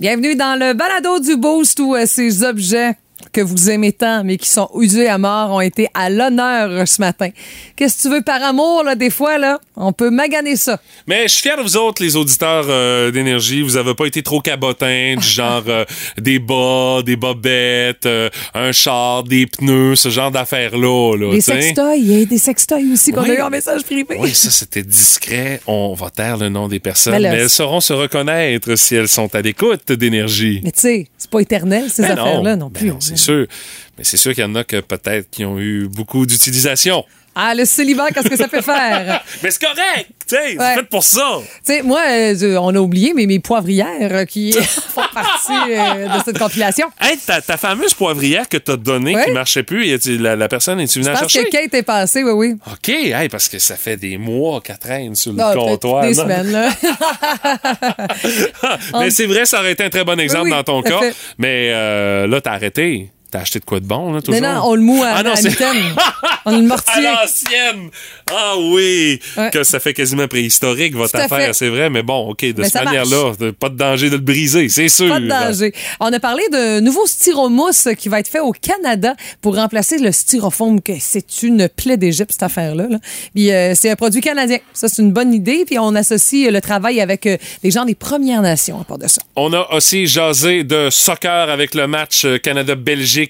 Bienvenue dans le balado du Boost où euh, ces objets que vous aimez tant, mais qui sont usés à mort, ont été à l'honneur ce matin. Qu'est-ce que tu veux par amour, là, des fois, là? On peut maganer ça. Mais je suis fier de vous autres, les auditeurs euh, d'énergie. Vous avez pas été trop cabotins, du genre euh, des bas, des bobettes, euh, un char, des pneus, ce genre d'affaires-là. Là, Des sextoys, il y a des sextoys aussi qu'on Oui. a eu en message privé. Oui, ça c'était discret. On va taire le nom des personnes, Mais elles sauront se reconnaître si elles sont à l'écoute d'énergie. Mais tu sais, c'est pas éternel, ces Ben affaires-là non, ben plus. non, c'est sûr. Mais c'est sûr qu'il y en a que peut-être qui ont eu beaucoup d'utilisation. Ah, le célibat, qu'est-ce que ça peut faire? Mais c'est correct, tu sais, Ouais. c'est fait pour ça. Tu sais, moi, euh, on a oublié, mais mes poivrières euh, qui font partie euh, de cette compilation. Hey, ta, ta fameuse poivrière que t'as donnée Ouais. qui marchait plus, a-t-il- la, la personne est-tu venue Je la pense chercher? que Kate est passée, oui, oui. OK, hey, parce que ça fait des mois qu'elle traîne sur le Non, peut-être comptoir. des non? semaines, là. mais c'est vrai, ça aurait été un très bon exemple Oui, oui, dans ton cas. fait. Mais euh, là, t'as arrêté. T'as acheté de quoi de bon, là, Mais toujours? non, on le moue à, Ah non, à. On le À mortier. l'ancienne! Ah oui! Ouais. Que ça fait quasiment préhistorique, votre à affaire, c'est vrai, mais bon, OK, de Mais cette manière-là, pas de danger de le briser, c'est sûr. Pas de danger. On a parlé de nouveau styromousse qui va être fait au Canada pour remplacer le styrofoam, que c'est une plaie d'Égypte, cette affaire-là. là. Puis euh, c'est un produit canadien. Ça, c'est une bonne idée. Puis on associe le travail avec euh, des gens des Premières Nations à part de ça. On a aussi jasé de soccer avec le match euh,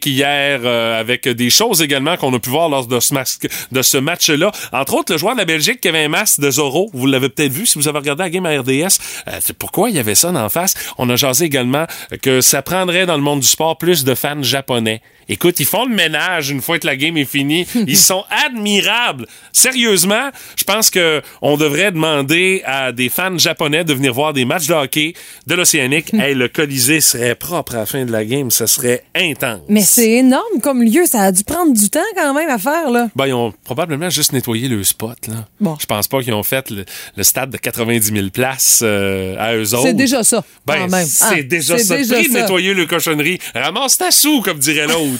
Hier, euh, avec des choses également qu'on a pu voir lors de ce, mas- de ce match-là. Entre autres, le joueur de la Belgique qui avait un masque de Zorro, vous l'avez peut-être vu si vous avez regardé la game à RDS. Euh, c'est pourquoi il y avait ça en face. On a jasé également que ça prendrait dans le monde du sport plus de fans japonais. Écoute, ils font le ménage une fois que la game est finie. Ils sont admirables. Sérieusement, je pense que on devrait demander à des fans japonais de venir voir des matchs de hockey de l'Océanique. hey, le Colisée serait propre à la fin de la game. Ça serait intense. Mais c'est énorme comme lieu. Ça a dû prendre du temps quand même à faire. Là. Ben, ils ont probablement juste nettoyé le spot, là. Bon. Je pense pas qu'ils ont fait le, le stade de 90 000 places euh, à eux autres. C'est déjà ça, Ben, c'est Ah, déjà ça. déjà Pris de ça. nettoyer le cochonnerie. Ramasse ta sou, comme dirait l'autre.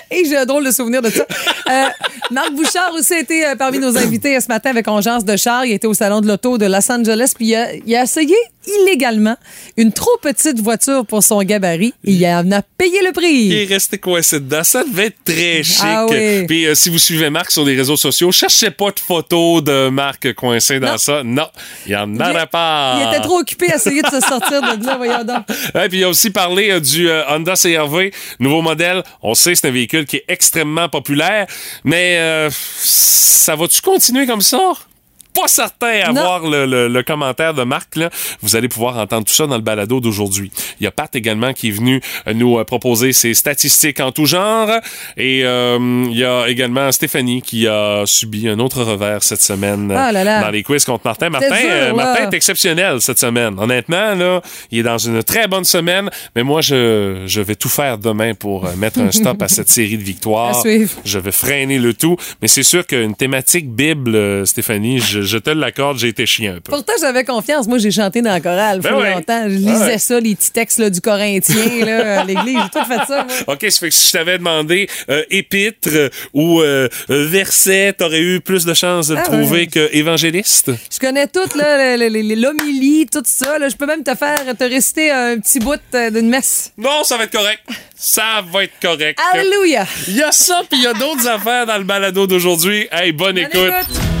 Et j'ai un drôle de souvenir de ça. Euh, Marc Bouchard aussi a été euh, parmi nos invités ce matin avec Ongeance de Char. Il était au salon de l'auto de Los Angeles. Puis il a, il a essayé illégalement une trop petite voiture pour son gabarit. Et il en a payé le Il prix. est resté coincé dedans. Ça devait être très chic. Ah oui. Puis euh, si vous suivez Marc sur les réseaux sociaux, cherchez pas de photos de Marc coincé dans Non. ça. Non, il en Il- aurait pas. Il était trop occupé à essayer de se sortir de là, voyons donc. Puis il a aussi parlé du Honda CRV, nouveau modèle. On sait c'est un véhicule qui est extrêmement populaire, mais euh, ça va-tu continuer comme ça? Pas certain à Non. voir le, le- le commentaire de Marc. Là. Vous allez pouvoir entendre tout ça dans le balado d'aujourd'hui. Il y a Pat également qui est venu euh, nous euh, proposer ses statistiques en tout genre. Et euh, il y a également Stéphanie qui a subi un autre revers cette semaine Ah là là. dans les quiz contre Martin. Martin, dur, euh. Martin est exceptionnel cette semaine. Honnêtement, là, il est dans une très bonne semaine, mais moi, je, je vais tout faire demain pour mettre un stop à cette série de victoires. Je vais freiner le tout, mais c'est sûr qu'une thématique Bible, Stéphanie, je, je te l'accorde, j'ai été chien un peu. Pourtant, j'avais confiance. Moi, j'ai chanté dans la chorale il Ben faut ouais. longtemps. Je lisais Ouais. ça, les petits textes là, du Corinthien là, à l'église. J'ai tout fait ça. moi. OK, ça fait que si je t'avais demandé euh, épître euh, ou euh, euh, verset, t'aurais eu plus de chances de Ah trouver ouais. que évangéliste? Je connais tout, l'homilie, tout ça. Là. Je peux même te faire, te réciter un petit bout euh, d'une messe. Non, ça va être correct. Ça va être correct. Alléluia! Il y a ça, puis il y a d'autres affaires dans le balado d'aujourd'hui. Hey, bonne, Bonne écoute. écoute.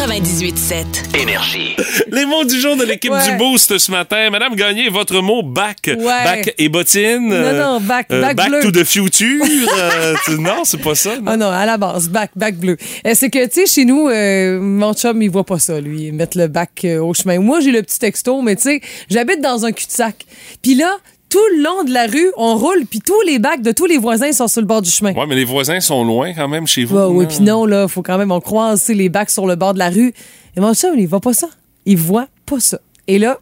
98.7. Énergie. Les mots du jour de l'équipe Ouais. du Boost ce matin. Madame Gagné, votre mot bac. Ouais. Bac et bottine. Non, non, bac- bac bleu. to the future. euh, non, c'est pas ça. non? Ah non, à la base, bac, bac bleu. Euh, c'est que, tu sais, chez nous, euh, mon chum, il voit pas ça, lui, mettre le bac euh, au chemin. Moi, j'ai le petit texto, mais tu sais, j'habite dans un cul-de-sac. Puis là, tout le long de la rue, on roule, puis tous les bacs de tous les voisins sont sur le bord du chemin. Ouais, mais les voisins sont loin quand même chez vous. Ouais, oui, puis non, là, faut quand même, on croise les bacs sur le bord de la rue. Et mon chum, il voit pas ça. Il voit pas ça. Et là,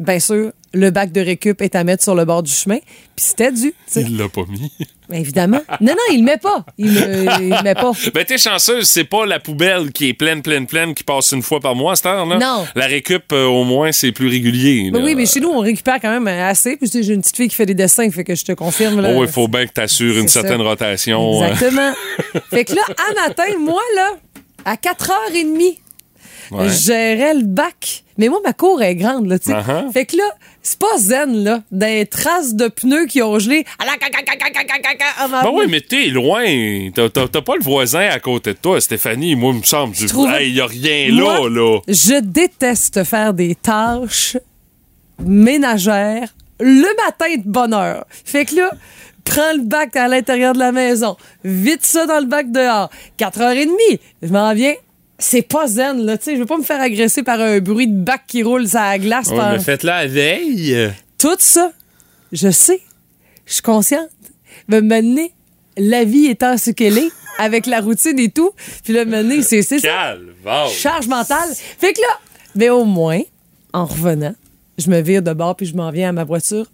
bien sûr, le bac de récup est à mettre sur le bord du chemin. Puis c'était dû. tu sais. Il l'a pas mis. Mais évidemment. Non, non, il le met pas. Il le, met pas. Ben, t'es chanceuse, c'est pas la poubelle qui est pleine, pleine, pleine, qui passe une fois par mois à cette heure-là. Non. La récup, euh, au moins, c'est plus régulier. Ben oui, mais chez nous, on récupère quand même assez. Puis tu sais, j'ai une petite fille qui fait des dessins, fait que je te confirme. Là, Oh, il faut bien que t'assures une certaine rotation. euh. Exactement. fait que là, à matin, moi, là, à 4h30, Ouais. je gérais le bac. Mais moi, ma cour est grande, là, tu sais. Uh-huh. Fait que là, c'est pas zen, là, des traces de pneus qui ont gelé. Ah, ben oui, mais t'es loin. T'as pas le voisin à côté de toi, Stéphanie. Moi, il me semble, je hey, y a rien là, là. Je déteste faire des tâches ménagères le matin de bonne heure. Fait que là, prends le bac à l'intérieur de la maison, vite ça dans le bac dehors. 4h30, je m'en viens, c'est pas zen, là. Tu sais, je veux pas me faire agresser par un bruit de bac qui roule sur la glace. Ouais, par- mais faites-la la veille. Tout ça, je sais, je suis consciente. Mais maintenant, la vie étant ce qu'elle est, avec la routine et tout, puis là, maintenant, c'est ça charge mentale. Fait que là, mais au moins, en revenant, je me vire de bord puis je m'en viens à ma voiture.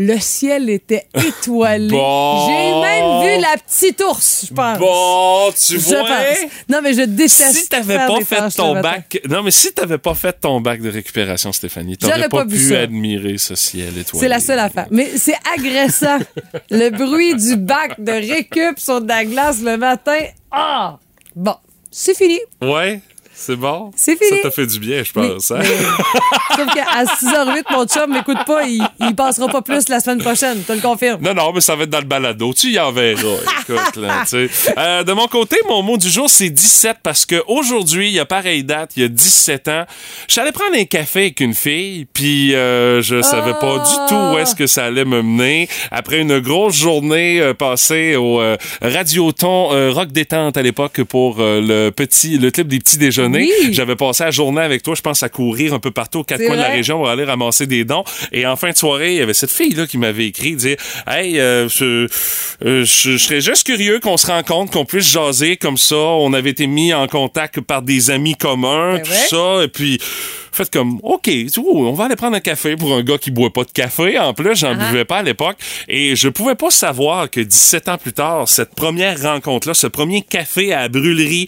Le ciel était étoilé. Bon. J'ai même vu la petite ours, je pense. Bon, tu Je vois? pense. Non, mais je déteste. Si t'avais pas fait ton bac, non mais si t'avais pas fait ton bac de récupération, Stéphanie, t'aurais pas, pas pu ça. admirer ce ciel étoilé. C'est la seule affaire. Mais c'est agressant. le bruit du bac de récup sur de la glace le matin. Ah! Bon, c'est fini. Ouais, c'est bon? C'est fini. Ça t'a fait du bien, je pense. hein? Mais- Sauf qu'à 6h08, mon chum m'écoute pas, il, il passera pas plus la semaine prochaine, te le confirme. Non, non, mais ça va être dans le balado. Tu y en verras. Écoute, là, tu sais. Euh, de mon côté, mon mot du jour, c'est 17 parce que aujourd'hui, il y a pareille date, il y a 17 ans, je suis allé prendre un café avec une fille, puis euh, je savais pas du tout où est-ce que ça allait me mener. Après une grosse journée euh, passée au Radioton Rock Détente à l'époque pour le petit, le clip des petits déjeuners, Oui. j'avais passé la journée avec toi, je pense, à courir un peu partout aux quatre coins de la région pour aller ramasser des dons. Et en fin de soirée, il y avait cette fille-là qui m'avait écrit, dire Hey, euh, je, euh, je, je serais juste curieux qu'on se rencontre, qu'on puisse jaser comme ça. On avait été mis en contact par des amis communs, Ben tout ouais. ça. Et puis, faites comme OK, vois, on va aller prendre un café pour un gars qui boit pas de café. En plus, j'en Ah. buvais pas à l'époque. Et je pouvais pas savoir que 17 ans plus tard, cette première rencontre-là, ce premier café à la brûlerie,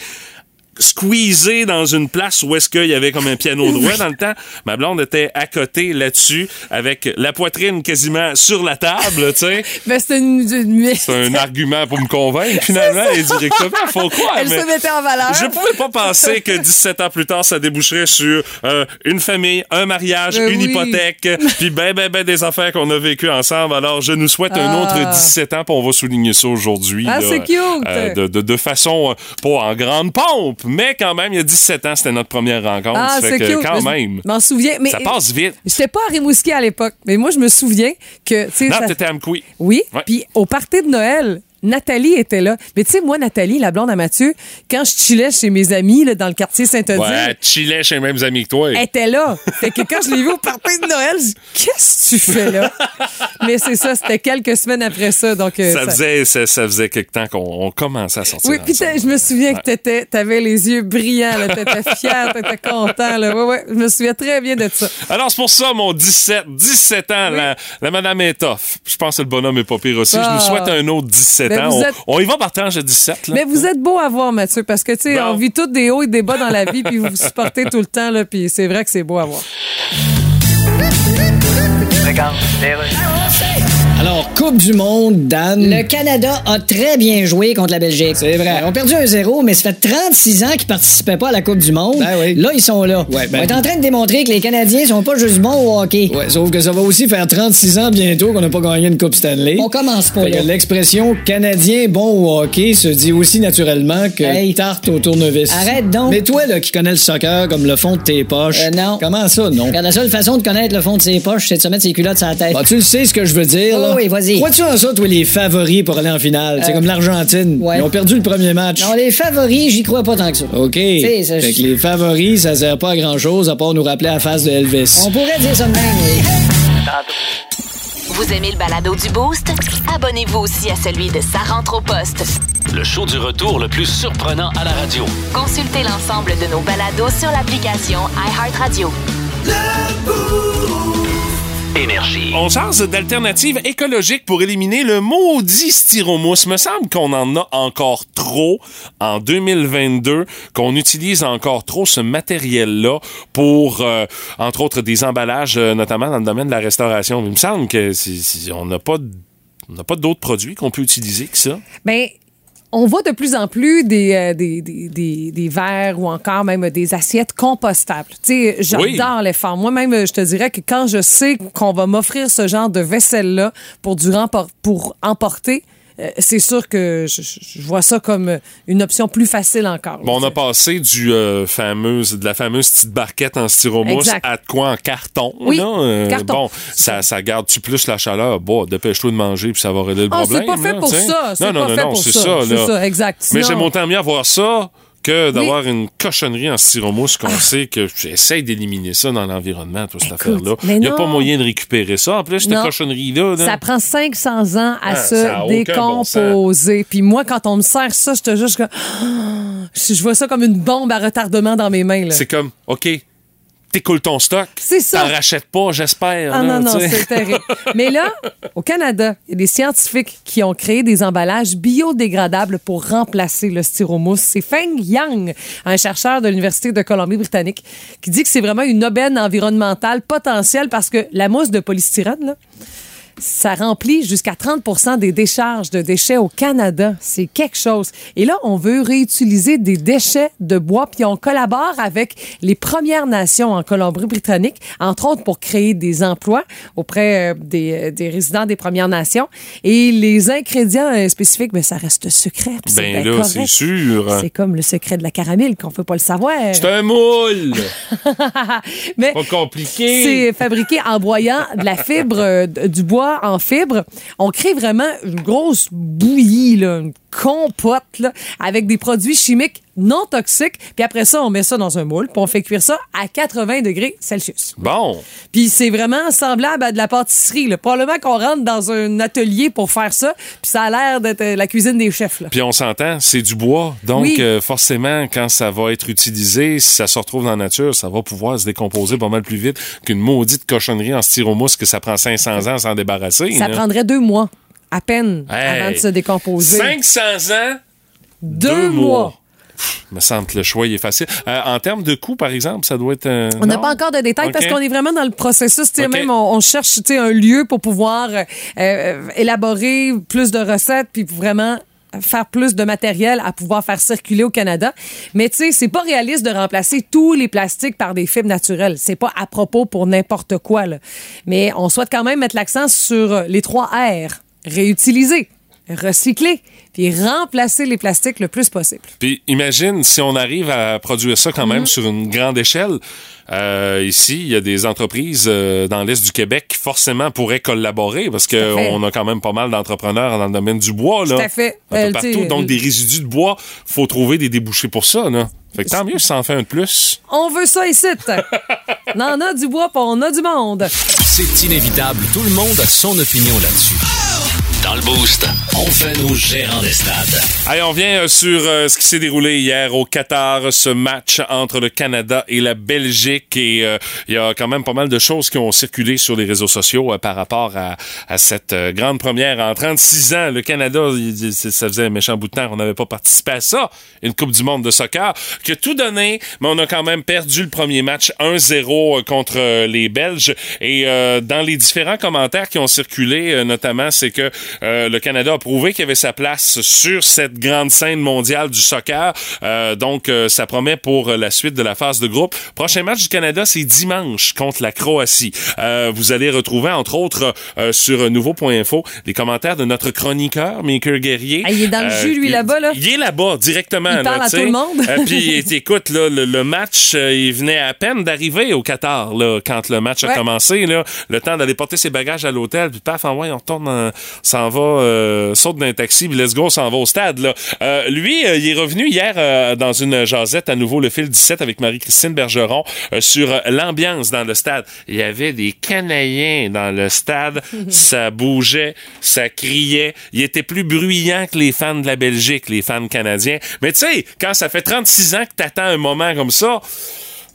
squeezé dans une place où est-ce qu'il y avait comme un piano droit dans le temps. Ma blonde était à côté là-dessus avec la poitrine quasiment sur la table, tu sais. Ben, c'était une, C'est un argument pour me convaincre finalement et directement, faut croire. Elle mais se mettait en valeur. je pouvais pas penser que 17 ans plus tard, ça déboucherait sur euh, une famille, un mariage, Ben une oui. hypothèque, puis ben, ben, ben des affaires qu'on a vécues ensemble. Alors, je nous souhaite un Ah. autre 17 ans, puis on va souligner ça aujourd'hui. Ah, c'est cute. euh, de, de, de façon, euh, pas en grande pompe, mais quand même, il y a 17 ans, c'était notre première rencontre. Ah, fait c'est que, cute. quand Je même, m'en souviens. Mais ça passe vite. J'étais pas à Rimouski à l'époque, mais moi, je me souviens que. Non, ça- t'étais à Mkoui. Oui. Puis au party de Noël, Nathalie était là. Mais tu sais, moi, Nathalie, la blonde à Mathieu, quand je chillais chez mes amis là, dans le quartier Saint-Odile, Ouais, elle chillait chez les mêmes amis que toi. elle était là. Fait que quand je l'ai vue au party de Noël, je Qu'est-ce que tu fais là? Mais c'est ça, c'était quelques semaines après ça. Donc, euh, ça, ça- faisait, ça, ça faisait quelque temps qu'on on commençait à sortir Oui, puis je me souviens Ouais. que t'étais, t'avais les yeux brillants, là, t'étais fier, t'étais content, là. Ouais, ouais, je me souviens très bien de ça. Alors, c'est pour ça, mon 17, 17 ans, la, la madame est tough. Je pense que le bonhomme est pas pire aussi. Je Ah. nous souhaite un autre 17 Ben, ans. On, y va partant, j'ai 17. Là. Mais vous êtes beau à voir, Mathieu, parce que, tu sais, on vit tous des hauts et des bas dans la vie, puis vous vous supportez tout le temps, là, puis c'est vrai que c'est beau à voir. Alors, Coupe du Monde, Dan. Le Canada a très bien joué contre la Belgique. C'est vrai. Ils ont perdu un 0 mais ça fait 36 ans qu'ils participaient pas à la Coupe du Monde. Ben oui. Là, ils sont là. Ouais, ben- On est en train de démontrer que les Canadiens sont pas juste bons au hockey. Ouais, sauf que ça va aussi faire 36 ans bientôt qu'on n'a pas gagné une Coupe Stanley. On commence pas là. l'expression Canadien bon au hockey se dit aussi naturellement que Hey. tarte au tournevis. Arrête donc. Mais toi, là, qui connais le soccer comme le fond de tes poches. Euh, non. Comment ça, non? Regarde, la seule façon de connaître le fond de ses poches, c'est de se mettre ses culottes sur la tête. Bah, tu le sais ce que je veux dire, Oh là. Oui, vas-y. Crois-tu en ça, toi, les favoris pour aller en finale? C'est Euh, comme l'Argentine. ouais. Ils ont perdu le premier match. Non, les favoris, j'y crois pas tant que ça. OK. ça- Fait que les favoris, ça sert pas à grand-chose à part nous rappeler la face de Elvis. On pourrait dire ça de même, oui. Vous aimez le balado du Boost? Abonnez-vous aussi à celui de Sa rentre au poste. Le show du retour le plus surprenant à la radio. Consultez l'ensemble de nos balados sur l'application iHeartRadio. Énergie. On change d'alternative écologique pour éliminer le maudit styromousse. Me semble qu'on en a encore trop en 2022, qu'on utilise encore trop ce matériel-là pour, euh, entre autres, des emballages, euh, notamment dans le domaine de la restauration. Il me semble que c'est- c'est- on n'a pas on n'a pas d'autres produits qu'on peut utiliser que ça. Ben, on voit de plus en plus des, euh, des, des, des, des verres ou encore même des assiettes compostables. Tu sais, j'adore l'effort. Moi-même, je te dirais que quand je sais qu'on va m'offrir ce genre de vaisselle-là pour, du rempor- pour emporter, c'est sûr que je, vois ça comme une option plus facile encore. Bon, on a passé du euh, fameuse, de la fameuse petite barquette en styromousse Exact. à de quoi en carton. Oui, là, euh, carton. Bon, ça, ça garde-tu plus la chaleur? Bon, dépêche-toi de manger puis ça va régler le Ah, problème. c'est pas fait là, pour ça. Non, non, pas non, non, c'est ça. ça. C'est là. ça, exact. Mais j'aime autant mieux avoir ça que d'avoir une cochonnerie en styromousse qu'on sait que j'essaie d'éliminer ça dans l'environnement, toute cette Ah. Affaire-là. Il n'y a non. pas moyen de récupérer ça. En plus, cette cochonnerie-là, là, Ça prend 500 ans à Ah, se bon décomposer. Puis moi, quand on me sert ça, je te jure, je, je vois ça comme une bombe à retardement dans mes mains. c'est comme, OK, t'écoules ton stock. C'est ça. T'en rachètes pas, j'espère. Ah non, non, c'est terrible. Mais là, au Canada, il y a des scientifiques qui ont créé des emballages biodégradables pour remplacer le styromousse. C'est Feng Yang, un chercheur de l'Université de Colombie-Britannique, qui dit que c'est vraiment une aubaine environnementale potentielle parce que la mousse de polystyrène, là, ça remplit jusqu'à 30% des décharges de déchets au Canada. C'est quelque chose. Et là, on veut réutiliser des déchets de bois, puis on collabore avec les Premières Nations en Colombie-Britannique, entre autres pour créer des emplois auprès euh, des, euh, des résidents des Premières Nations. Et les ingrédients euh, spécifiques, mais ça reste secret. Ben là, c'est sûr. C'est comme le secret de la caramel qu'on peut pas le savoir. C'est un moule. Mais Pas compliqué. c'est fabriqué en broyant de la fibre, euh, du bois en fibre. On crée vraiment une grosse bouillie, là, une compote, là, avec des produits chimiques non toxiques. Puis après ça, on met ça dans un moule, puis on fait cuire ça à 80 degrés Celsius. Bon. Puis c'est vraiment semblable à de la pâtisserie. Là. Probablement qu'on rentre dans un atelier pour faire ça, puis ça a l'air d'être euh, la cuisine des chefs. Là. Puis on s'entend, c'est du bois. Donc, Oui. euh, forcément, quand ça va être utilisé, si ça se retrouve dans la nature, ça va pouvoir se décomposer pas mal plus vite qu'une maudite cochonnerie en styromousse que ça prend 500 ans à s'en débarrasser. Ça là. prendrait deux mois, à peine, Hey. avant de se décomposer. 500 ans? Deux mois. Pff, me semble que le choix il est facile. Euh, en termes de coût, par exemple, ça doit être. On n'a pas encore de détails parce qu'on est vraiment dans le processus. Même on, on cherche un lieu pour pouvoir euh, euh, élaborer plus de recettes puis vraiment faire plus de matériel à pouvoir faire circuler au Canada. Mais tu sais, c'est pas réaliste de remplacer tous les plastiques par des fibres naturelles. C'est pas à propos pour n'importe quoi. Là. Mais on souhaite quand même mettre l'accent sur les trois R. Réutiliser, recycler, puis remplacer les plastiques le plus possible. Puis imagine si on arrive à produire ça quand même sur une grande échelle. Euh, ici, il y a des entreprises euh, dans l'Est du Québec qui forcément pourraient collaborer parce qu'on a quand même pas mal d'entrepreneurs dans le domaine du bois. Là, Tout à fait. Un peu Euh, partout. Donc, euh, des résidus de bois, faut trouver des débouchés pour ça. Là. Fait que tant mieux si ça en fait un de plus. On veut ça ici. on en a du bois, puis on a du monde. C'est inévitable, tout le monde a son opinion là-dessus. Dans le boost, on fait nos gérants des stades. Allez, on vient euh, sur euh, ce qui s'est déroulé hier au Qatar, ce match entre le Canada et la Belgique. Et euh, il y a quand même pas mal de choses qui ont circulé sur les réseaux sociaux par rapport à, cette grande première en 36 ans. Le Canada, ça faisait un méchant bout de temps qu'on n'avait pas participé à ça, une Coupe du monde de soccer, qui a tout donné, mais on a quand même perdu le premier match 1-0 contre les Belges. Et dans les différents commentaires qui ont circulé, notamment, c'est que euh, le Canada a prouvé qu'il avait sa place sur cette grande scène mondiale du soccer. Euh, donc, euh, ça promet pour la suite de la phase de groupe. Prochain match du Canada, c'est dimanche contre la Croatie. Euh, vous allez retrouver, entre autres, euh, sur nouveau.info, les commentaires de notre chroniqueur, Maker Guerrier. Ah, il est dans le jus, lui, là-bas, là. Il est là-bas, directement. Il là, parle à tout le monde. Euh, puis, écoute, là, le, le match, il venait à peine d'arriver au Qatar, là, quand le match a commencé, là. Le temps d'aller porter ses bagages à l'hôtel, puis paf, en ouais, on retourne, en- s'en va, euh, saute d'un taxi, puis let's go, s'en va au stade, là. Euh, lui, euh, il est revenu hier dans une jasette, à nouveau, le fil 17 avec Marie-Christine Bergeron, sur l'ambiance dans le stade. Il y avait des Canadiens dans le stade, ça bougeait, ça criait. Il était plus bruyant que les fans de la Belgique, les fans canadiens. Mais tu sais, quand ça fait 36 ans que t'attends un moment comme ça,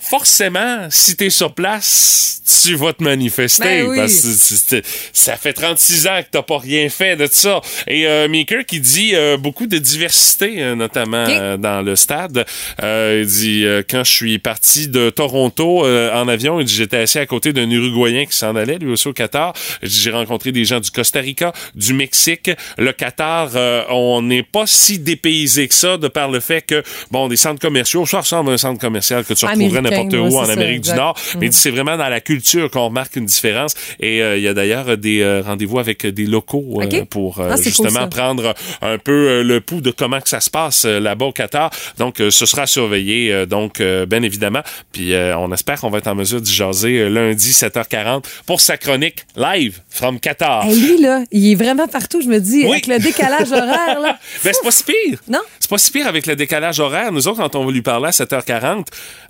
forcément, si t'es sur place, tu vas te manifester. Ben oui. Parce que c'est- c'est- ça fait 36 ans que t'as pas rien fait de ça. Et euh, Maker qui dit euh, beaucoup de diversité, euh, notamment euh, dans le stade. Euh, il dit euh, quand je suis parti de Toronto euh, en avion, il dit j'étais assis à côté d'un Uruguayen qui s'en allait lui aussi au Qatar. J'ai rencontré des gens du Costa Rica, du Mexique, le Qatar. euh, on n'est pas si dépaysé que ça de par le fait que bon des centres commerciaux, ça ressemble à un centre commercial que tu retrouverais n'importe où en Amérique du Nord. Mm. Mais c'est vraiment dans la culture qu'on remarque une différence. Et euh, il y a d'ailleurs des euh, rendez-vous avec des locaux euh, pour Ah, cool, justement prendre un peu le pouls de comment que ça se passe là-bas au Qatar. Donc, ce sera surveillé, donc bien évidemment. Puis, on espère qu'on va être en mesure d'y jaser lundi 7h40 pour sa chronique live from Qatar. Hey, lui, là, il est vraiment partout, je me dis, Oui. avec le décalage horaire, là. Ben, c'est pas si pire. Non? C'est pas si pire avec le décalage horaire. Nous autres, quand on va lui parler à 7h40,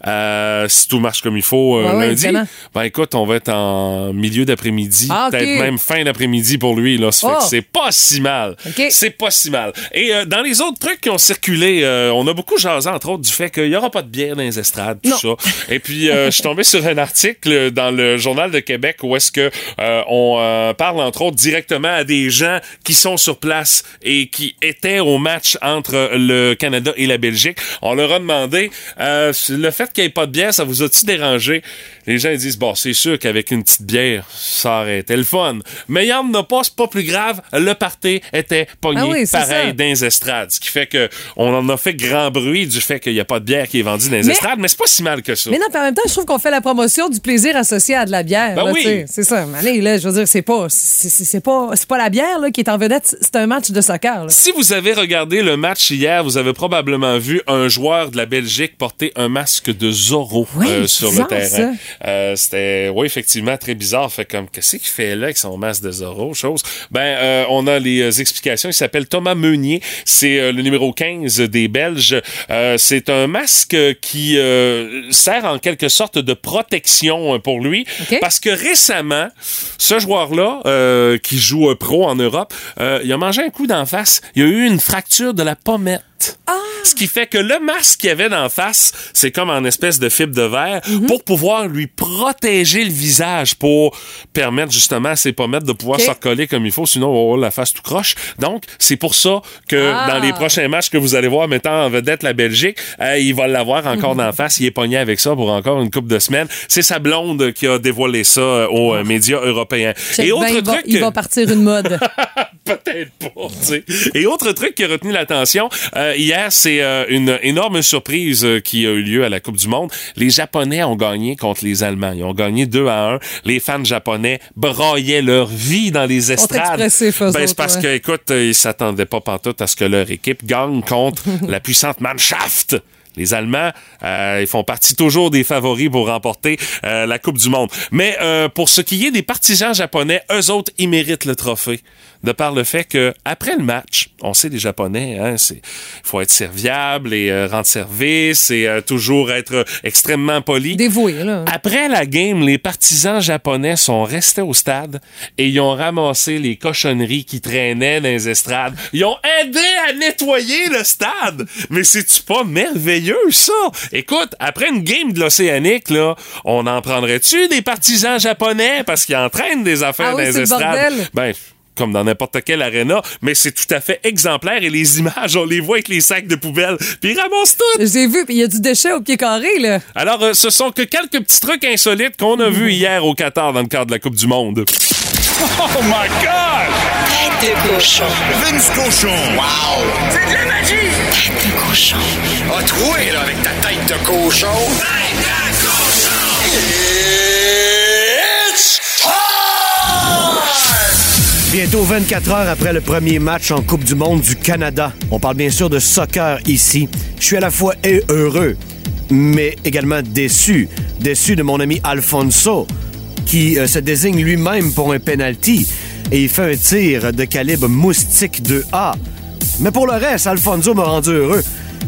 euh, si tout marche comme il faut euh, Ouais, lundi, ben écoute, on va être en milieu d'après-midi, Ah, ok. peut-être même fin d'après-midi pour lui. Là, Oh. c'est pas si mal. Ok. C'est pas si mal. Et euh, dans les autres trucs qui ont circulé, euh, on a beaucoup jasé, entre autres, du fait qu'il y aura pas de bière dans les estrades, tout Non. ça. Et puis, euh, je suis tombé sur un article dans le Journal de Québec où est-ce que euh, on euh, parle, entre autres, directement à des gens qui sont sur place et qui étaient au match entre le Canada et la Belgique. On leur a demandé, euh, le fait qu'il n'y ait pas de bière, ça vous a-tu dérangé? Les gens ils disent, bon, c'est sûr qu'avec une petite bière, ça aurait été le fun. Mais il y en a pas, c'est pas plus grave. Le party était pogné Ah oui, c'est pareil dans les estrades. Ce qui fait que on en a fait grand bruit du fait qu'il n'y a pas de bière qui est vendue dans les Mais- estrades, mais c'est pas si mal que ça. Mais non, puis en même temps, je trouve qu'on fait la promotion du plaisir associé à de la bière. Ben oui. C'est ça. Mais allez, là, je veux dire, c'est pas, c'est, pas, pas la bière là, qui est en vedette, c'est un match de soccer. là. Si vous avez regardé le match hier, vous avez probablement vu un joueur de la Belgique porter un masque de Oui, euh, sur le bizarre, terrain. Euh, C'était, oui, effectivement, très bizarre. Fait comme, qu'est-ce qu'il fait là avec son masque de Zorro, chose? Ben, euh, on a les euh, explications. Il s'appelle Thomas Meunier. C'est euh, le numéro 15 des Belges. Euh, c'est un masque qui sert en quelque sorte de protection pour lui. OK. Parce que récemment, ce joueur-là, qui joue pro en Europe, il a mangé un coup d'en face. Il a eu une fracture de la pommette. Ce qui fait que le masque qu'il y avait d'en face, c'est comme en espèce de fibre de verre Mhm. pour pouvoir lui protéger le visage, pour permettre justement à ses pommettes de pouvoir OK. se recoller comme il faut, sinon on va avoir la face tout croche. Donc, c'est pour ça que Ah. dans les prochains matchs que vous allez voir mettant en vedette la Belgique, euh, il va l'avoir encore Mhm. d'en face. Il est pogné avec ça pour encore une couple de semaines. C'est sa blonde qui a dévoilé ça euh, aux euh, médias européens. Et autre il, va, truc... il va partir une mode. Peut-être pas, tu sais. Et autre truc qui a retenu l'attention, euh, hier, c'est euh, une énorme surprise euh, qui a eu lieu à la Coupe du Monde. Les Japonais ont gagné contre les Allemands. Ils ont gagné 2 à 1. Les fans japonais braillaient leur vie dans les estrades. ben, c'est parce ouais. que, écoute, euh, ils s'attendaient pas pantoute à ce que leur équipe gagne contre la puissante Mannschaft. Les Allemands, euh, ils font partie toujours des favoris pour remporter euh, la Coupe du Monde. Mais euh, pour ce qui est des partisans japonais, eux autres, ils méritent le trophée. De par le fait que après le match, on sait les Japonais, hein, c'est faut être serviable et euh, rendre service et euh, toujours être extrêmement poli. Dévoué, là. Après la game, les partisans japonais sont restés au stade et ils ont ramassé les cochonneries qui traînaient dans les estrades. Ils ont aidé à nettoyer le stade. Mais c'est-tu pas merveilleux, ça? Écoute, après une game de l'Océanique, là, on en prendrait-tu des partisans japonais parce qu'ils entraînent des affaires Ah oui, dans c'est les le estrades? bordel. Ben, comme dans n'importe quelle arena, mais c'est tout à fait exemplaire et les images, on les voit avec les sacs de poubelle, puis ils ramassent tout. J'ai vu, puis il y a du déchet au pied carré, là. Alors, euh, ce sont que quelques petits trucs insolites qu'on a vus hier au Qatar dans le cadre de la Coupe du Monde. Oh my God! Tête de cochon. Vince Cochon. Wow! C'est de la magie! Tête de cochon. A troué, là, avec ta tête de cochon. Tête de cochon! Bientôt 24 heures après le premier match en Coupe du Monde du Canada. On parle bien sûr de soccer ici. Je suis à la fois heureux, mais également déçu. Déçu de mon ami Alfonso, qui euh, se désigne lui-même pour un penalty et il fait un tir de calibre moustique 2A. Mais pour le reste, Alfonso m'a rendu heureux.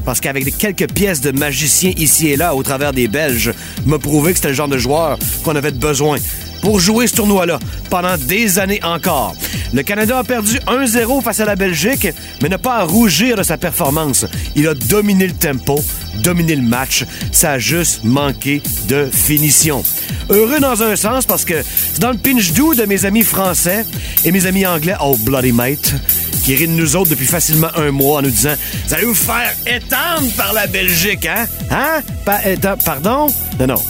Parce qu'avec quelques pièces de magicien ici et là au travers des Belges, m'a prouvé que c'était le genre de joueur qu'on avait besoin. Pour jouer ce tournoi-là pendant des années encore. Le Canada a perdu 1-0 face à la Belgique, mais n'a pas à rougir de sa performance. Il a dominé le tempo, dominé le match. Ça a juste manqué de finition. Heureux dans un sens parce que c'est dans le pinch doux de mes amis français et mes amis anglais, oh bloody mate, qui rient de nous autres depuis facilement un mois en nous disant Vous allez vous faire étendre par la Belgique, hein? Hein? Pardon? Non, non.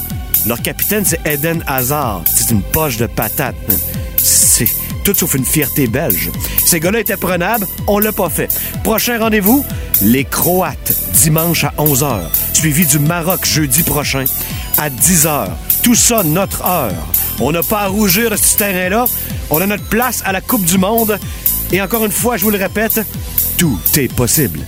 Leur capitaine, c'est Eden Hazard. C'est une poche de patate. C'est tout sauf une fierté belge. Ces gars-là étaient prenables, on l'a pas fait. Prochain rendez-vous, les Croates, dimanche à 11h, suivi du Maroc jeudi prochain à 10h. Tout ça, notre heure. On n'a pas à rougir de ce terrain-là. On a notre place à la Coupe du Monde. Et encore une fois, je vous le répète, tout est possible.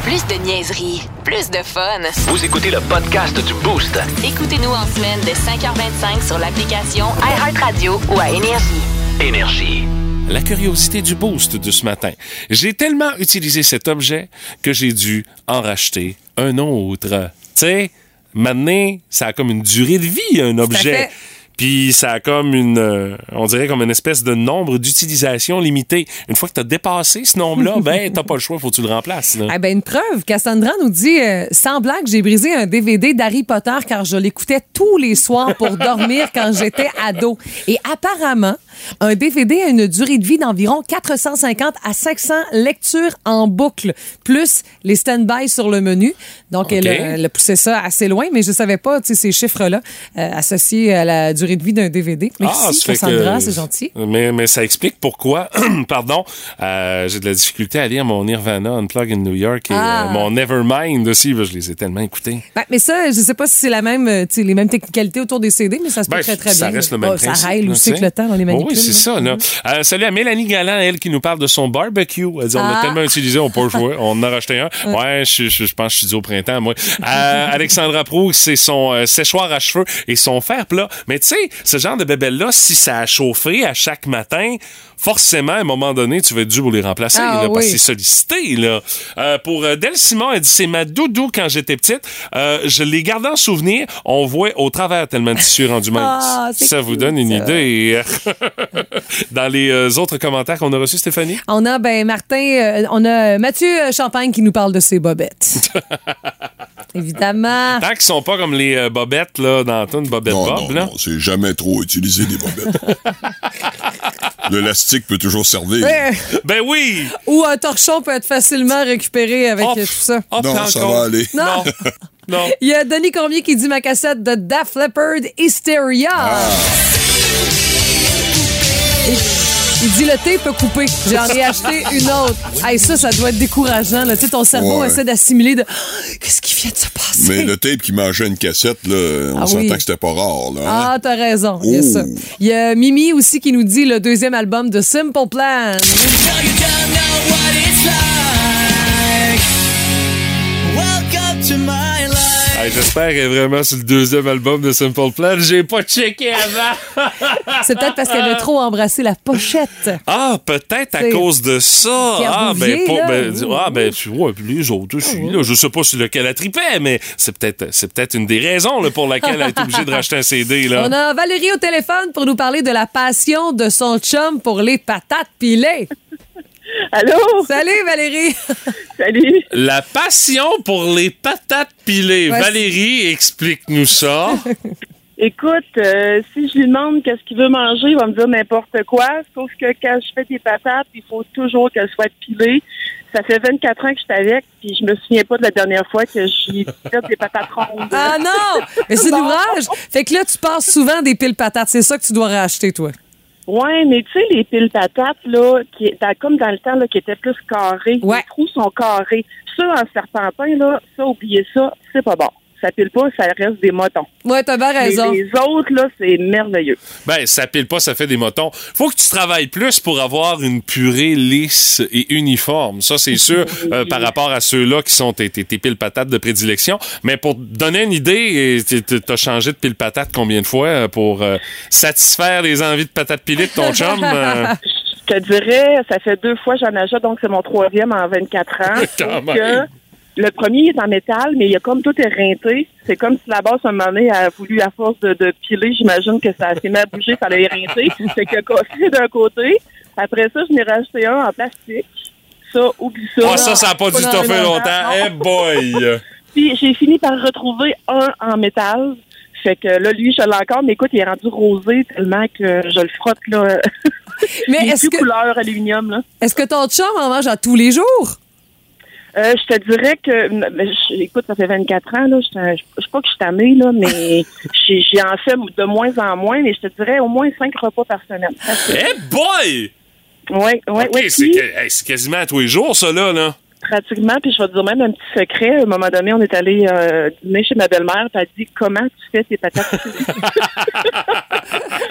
Plus de niaiserie, plus de fun. Vous écoutez le podcast du Boost. Écoutez-nous en semaine de 5h25 sur l'application iHeartRadio ou à Énergie. Énergie. La curiosité du boost de ce matin. J'ai tellement utilisé cet objet que j'ai dû en racheter un autre. Tu sais, maintenant, ça a comme une durée de vie, un objet. Puis ça a comme une, euh, on dirait comme une espèce de nombre d'utilisation limité. Une fois que t'as dépassé ce nombre-là, ben t'as pas le choix, faut que tu le remplaces. là. Ah ben une preuve, Cassandra nous dit euh, sans blague, j'ai brisé un DVD d'Harry Potter car je l'écoutais tous les soirs pour dormir quand j'étais ado. Et apparemment, un DVD a une durée de vie d'environ 450 à 500 lectures en boucle, plus les stand-by sur le menu. Donc, elle, a- elle a poussé ça assez loin, mais je savais pas ces chiffres-là euh, associés à la durée de vie d'un DVD. Merci, Ah, ça fait Cassandra, que- c'est gentil. Mais, mais ça explique pourquoi, pardon, euh, j'ai de la difficulté à lire mon Nirvana Unplugged in New York et Ah. euh, mon Nevermind aussi. je les ai tellement écoutés. Ben, mais ça, je sais pas si c'est la même, euh, les mêmes technicalités autour des CD, mais ça se peut Ben, très, très ça bien. reste le même Oh, principe. Ça règle aussi sais. le temps, on les manipule. Oui, c'est ça. Là. Euh, salut à Mélanie Galland, elle qui nous parle de son barbecue. Elle dit, on l'a Ah. tellement utilisé, on peut jouer. On en a racheté un. Ouais, je, je, je pense que je suis dû au printemps, moi. Euh, Alexandra Proux, c'est son euh, séchoir à cheveux et son fer plat. Mais tu sais, ce genre de bébelle-là, si ça a chauffé à chaque matin, forcément, à un moment donné, tu vas être dû pour les remplacer. Ah, là, Parce oui. que c'est sollicité. Là. Euh, pour euh, Del Simon, elle dit, c'est ma doudou quand j'étais petite. Euh, je l'ai gardé en souvenir. On voit au travers tellement de tissu rendu mince. Ah, ça vous donne une ça. idée. Dans les euh, autres commentaires qu'on a reçus, Stéphanie? On a, ben, Martin, euh, on a Mathieu Champagne qui nous parle de ses bobettes. Évidemment. Tant qu'ils sont pas comme les euh, bobettes là, dans une bobette Non, bob, non, là. non, c'est jamais trop utilisé des bobettes. L'élastique peut toujours servir. Ben oui! Ou un torchon peut être facilement récupéré avec Oh, tout ça. oh, Non, ça encore. va aller. Non. Non. Il y a Denis Cormier qui dit ma cassette de Daft Leppard Hysteria. Ah. Il, dit le tape a coupé. J'en ai acheté une autre. Hey, ça, ça doit être décourageant. Là. Tu sais, ton cerveau Ouais. essaie d'assimiler de qu'est-ce qui vient de se passer? Mais le tape qui mangeait une cassette, là, on Ah s'entend oui. que c'était pas rare. Là, hein? Ah, t'as raison. Il y a ça. Il y a Mimi aussi qui nous dit le deuxième album de Simple Plan. Hey, J'espère qu'elle est vraiment sur le deuxième album de Simple Plan. J'ai pas checké avant. C'est peut-être parce qu'elle a trop embrassé la pochette. Ah, peut-être à C'est cause de ça. Pierre Ah, ben, là. ben, ah, ben, puis, ouais, puis les autres là. je sais pas sur lequel elle tripait, mais c'est peut-être, c'est peut-être une des raisons là, pour laquelle elle est obligée de racheter un CD. Là. On a Valérie au téléphone pour nous parler de la passion de son chum pour les patates pilées. Allô? Salut Valérie! Salut! La passion pour les patates pilées. Ouais. Valérie, explique-nous ça. Écoute, euh, si je lui demande qu'est-ce qu'il veut manger, il va me dire n'importe quoi. Sauf que quand je fais des patates, il faut toujours qu'elles soient pilées. Ça fait 24 ans que je suis avec, puis je me souviens pas de la dernière fois que j'ai fait des patates rondes. Ah non! Mais c'est l'ouvrage! Fait que là, tu passes souvent des piles patates. C'est ça que tu dois racheter, toi. Ouais, mais tu sais, les piles patates, là, qui, dans- comme dans le temps, là, qui étaient plus carrées, Ouais. les trous sont carrés. Ça, en serpentin, là, ça, oubliez ça, c'est pas bon. Ça pile pas, ça reste des motons. Ouais, t'as bien Mais raison. les autres, là, c'est merveilleux. Ben, ça pile pas, ça fait des motons. Faut que tu travailles plus pour avoir une purée lisse et uniforme. Ça, c'est sûr, euh, par rapport à ceux-là qui sont tes, tes, tes piles patates de prédilection. Mais pour te donner une idée, t'as changé de pile patate combien de fois euh, pour euh, satisfaire les envies de patates pilées de ton chum? euh? Je te dirais, ça fait deux fois que j'en achète, donc c'est mon troisième en 24 ans. Quand Sauf même. que Le premier est en métal, mais il y a comme tout éreinté. C'est comme si la base, à un moment donné, a voulu, à force de, de piler, j'imagine que ça s'est mis à bouger, ça l'a éreinté. Fait qu'il a cassé d'un côté. Après ça, je n'ai rajouté un en plastique. Ça, oublie ça. Ah, ça, ça n'a pas dû toffer longtemps. Eh boy! Puis j'ai fini par retrouver un en métal. Fait que là, lui, je l'ai encore, mais écoute, il est rendu rosé tellement que je le frotte, là. Mais il est est-ce plus que- couleur aluminium, là. Est-ce que ton chum en mange à tous les jours? Euh, je te dirais que, je- écoute, ça fait 24 ans, là. Je je- je sais pas que je suis tannée, là, mais j'ai en fait de moins en moins, mais je te dirais au moins 5 repas par semaine. Eh boy! Oui, oui, oui. hey, c'est quasiment à tous les jours, ça, là. là. pratiquement, puis je vais te dire même un petit secret. À un moment donné, on est allé euh, dîner chez ma belle-mère, puis elle dit comment tu fais tes patates?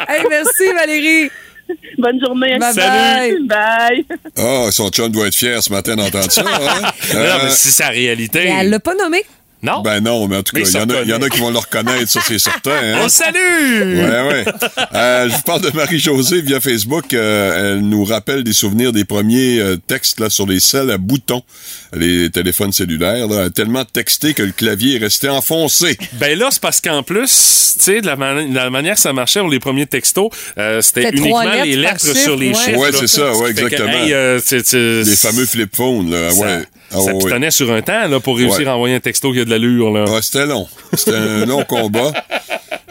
Hey, merci Valérie. Bonne journée. Bye Salut. Bye. Ah, son chum doit être fier ce matin d'entendre ça. Hein? Non, Euh, mais c'est sa réalité. Mais elle l'a pas nommé. Non? ben non, mais en tout cas, il y, en a- il y en a qui vont le reconnaître, ça c'est certain. Hein? On salue! Ouais, ouais. Euh, je vous parle de Marie-Josée via Facebook. Euh, elle nous rappelle des souvenirs des premiers euh, textes là, sur les selles à boutons, les téléphones cellulaires. Là, tellement texté que le clavier est resté enfoncé. Ben là, c'est parce qu'en plus, tu sais, de de la manière que ça marchait pour les premiers textos, euh, c'était uniquement les lettres sur les ouais. chiffres. Ouais, là. c'est ça, ouais, que, exactement. hey, euh, c'est- c'est- Les fameux flip phones. Là, Ça, ouais. Ah, ça ouais. pitonnait sur un temps là, pour réussir Ouais. à envoyer un texto qui a de l'allure. Là. Ouais, c'était long. C'était un long combat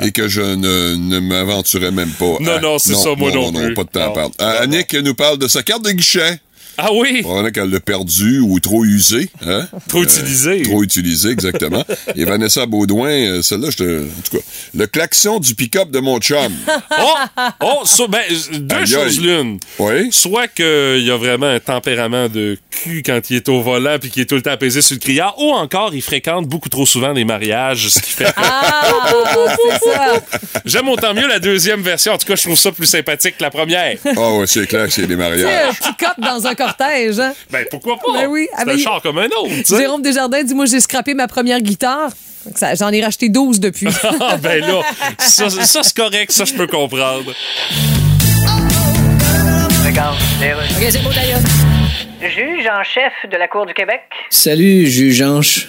et que je ne, ne m'aventurais même pas. Non, à- non, c'est ça, moi non non, plus. pas de temps à Non. perdre. Euh, Annick nous parle de sa carte de guichet. Ah oui? Probablement qu'elle l'a perdu ou trop usé. Hein? Trop utilisé. Trop utilisé, exactement. Et Vanessa Baudouin, euh, celle-là, je te... En tout cas, le klaxon du pick-up de mon chum. Oh! Oh! ça, ben, deux Aïe, choses l'une. Oui. Soit qu'il y a vraiment un tempérament de cul quand il est au volant puis qu'il est tout le temps apaisé sur le criard, ou encore il fréquente beaucoup trop souvent les mariages, ce qui fait que Ah, c'est ça. j'aime autant mieux la deuxième version. En tout cas, je trouve ça plus sympathique que la première. Ah ouais, c'est clair que c'est des un mariages. pick-up dans un cortège. Hein? Ben, pourquoi pas? Ben oui. C'est Ah, un il- char comme un autre, tu sais. Jérôme Desjardins dit Moi, j'ai scrappé ma première guitare. J'en ai racheté 12 depuis. Ah, ben là, ça, ça, c'est correct, ça, je peux comprendre. OK, c'est beau d'ailleurs. Juge en chef de la Cour du Québec, Salut, juge Anche.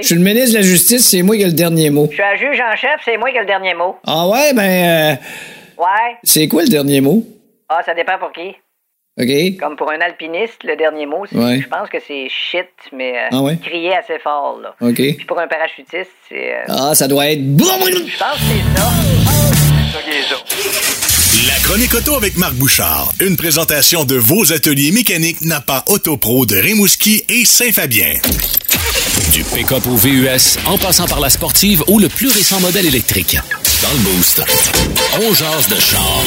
Je suis le ministre de la Justice, c'est moi qui ai le dernier mot. Je suis un juge en chef, c'est moi qui ai le dernier mot. Ah ouais, ben... euh, Ouais? c'est quoi le dernier mot? Ah, ça dépend pour qui. OK? Comme pour un alpiniste, le dernier mot, c'est- Ouais. je pense que c'est shit, mais euh, Ah ouais? crier assez fort, là. OK. Puis pour un parachutiste, c'est... euh, Ah, ça doit être... Je pense que c'est ça. La chronique auto avec Marc Bouchard. Une présentation de vos ateliers mécaniques Napa Autopro de Rimouski et Saint-Fabien. Du pick-up au VUS, en passant par la sportive ou le plus récent modèle électrique. Dans le Boost, on jase de char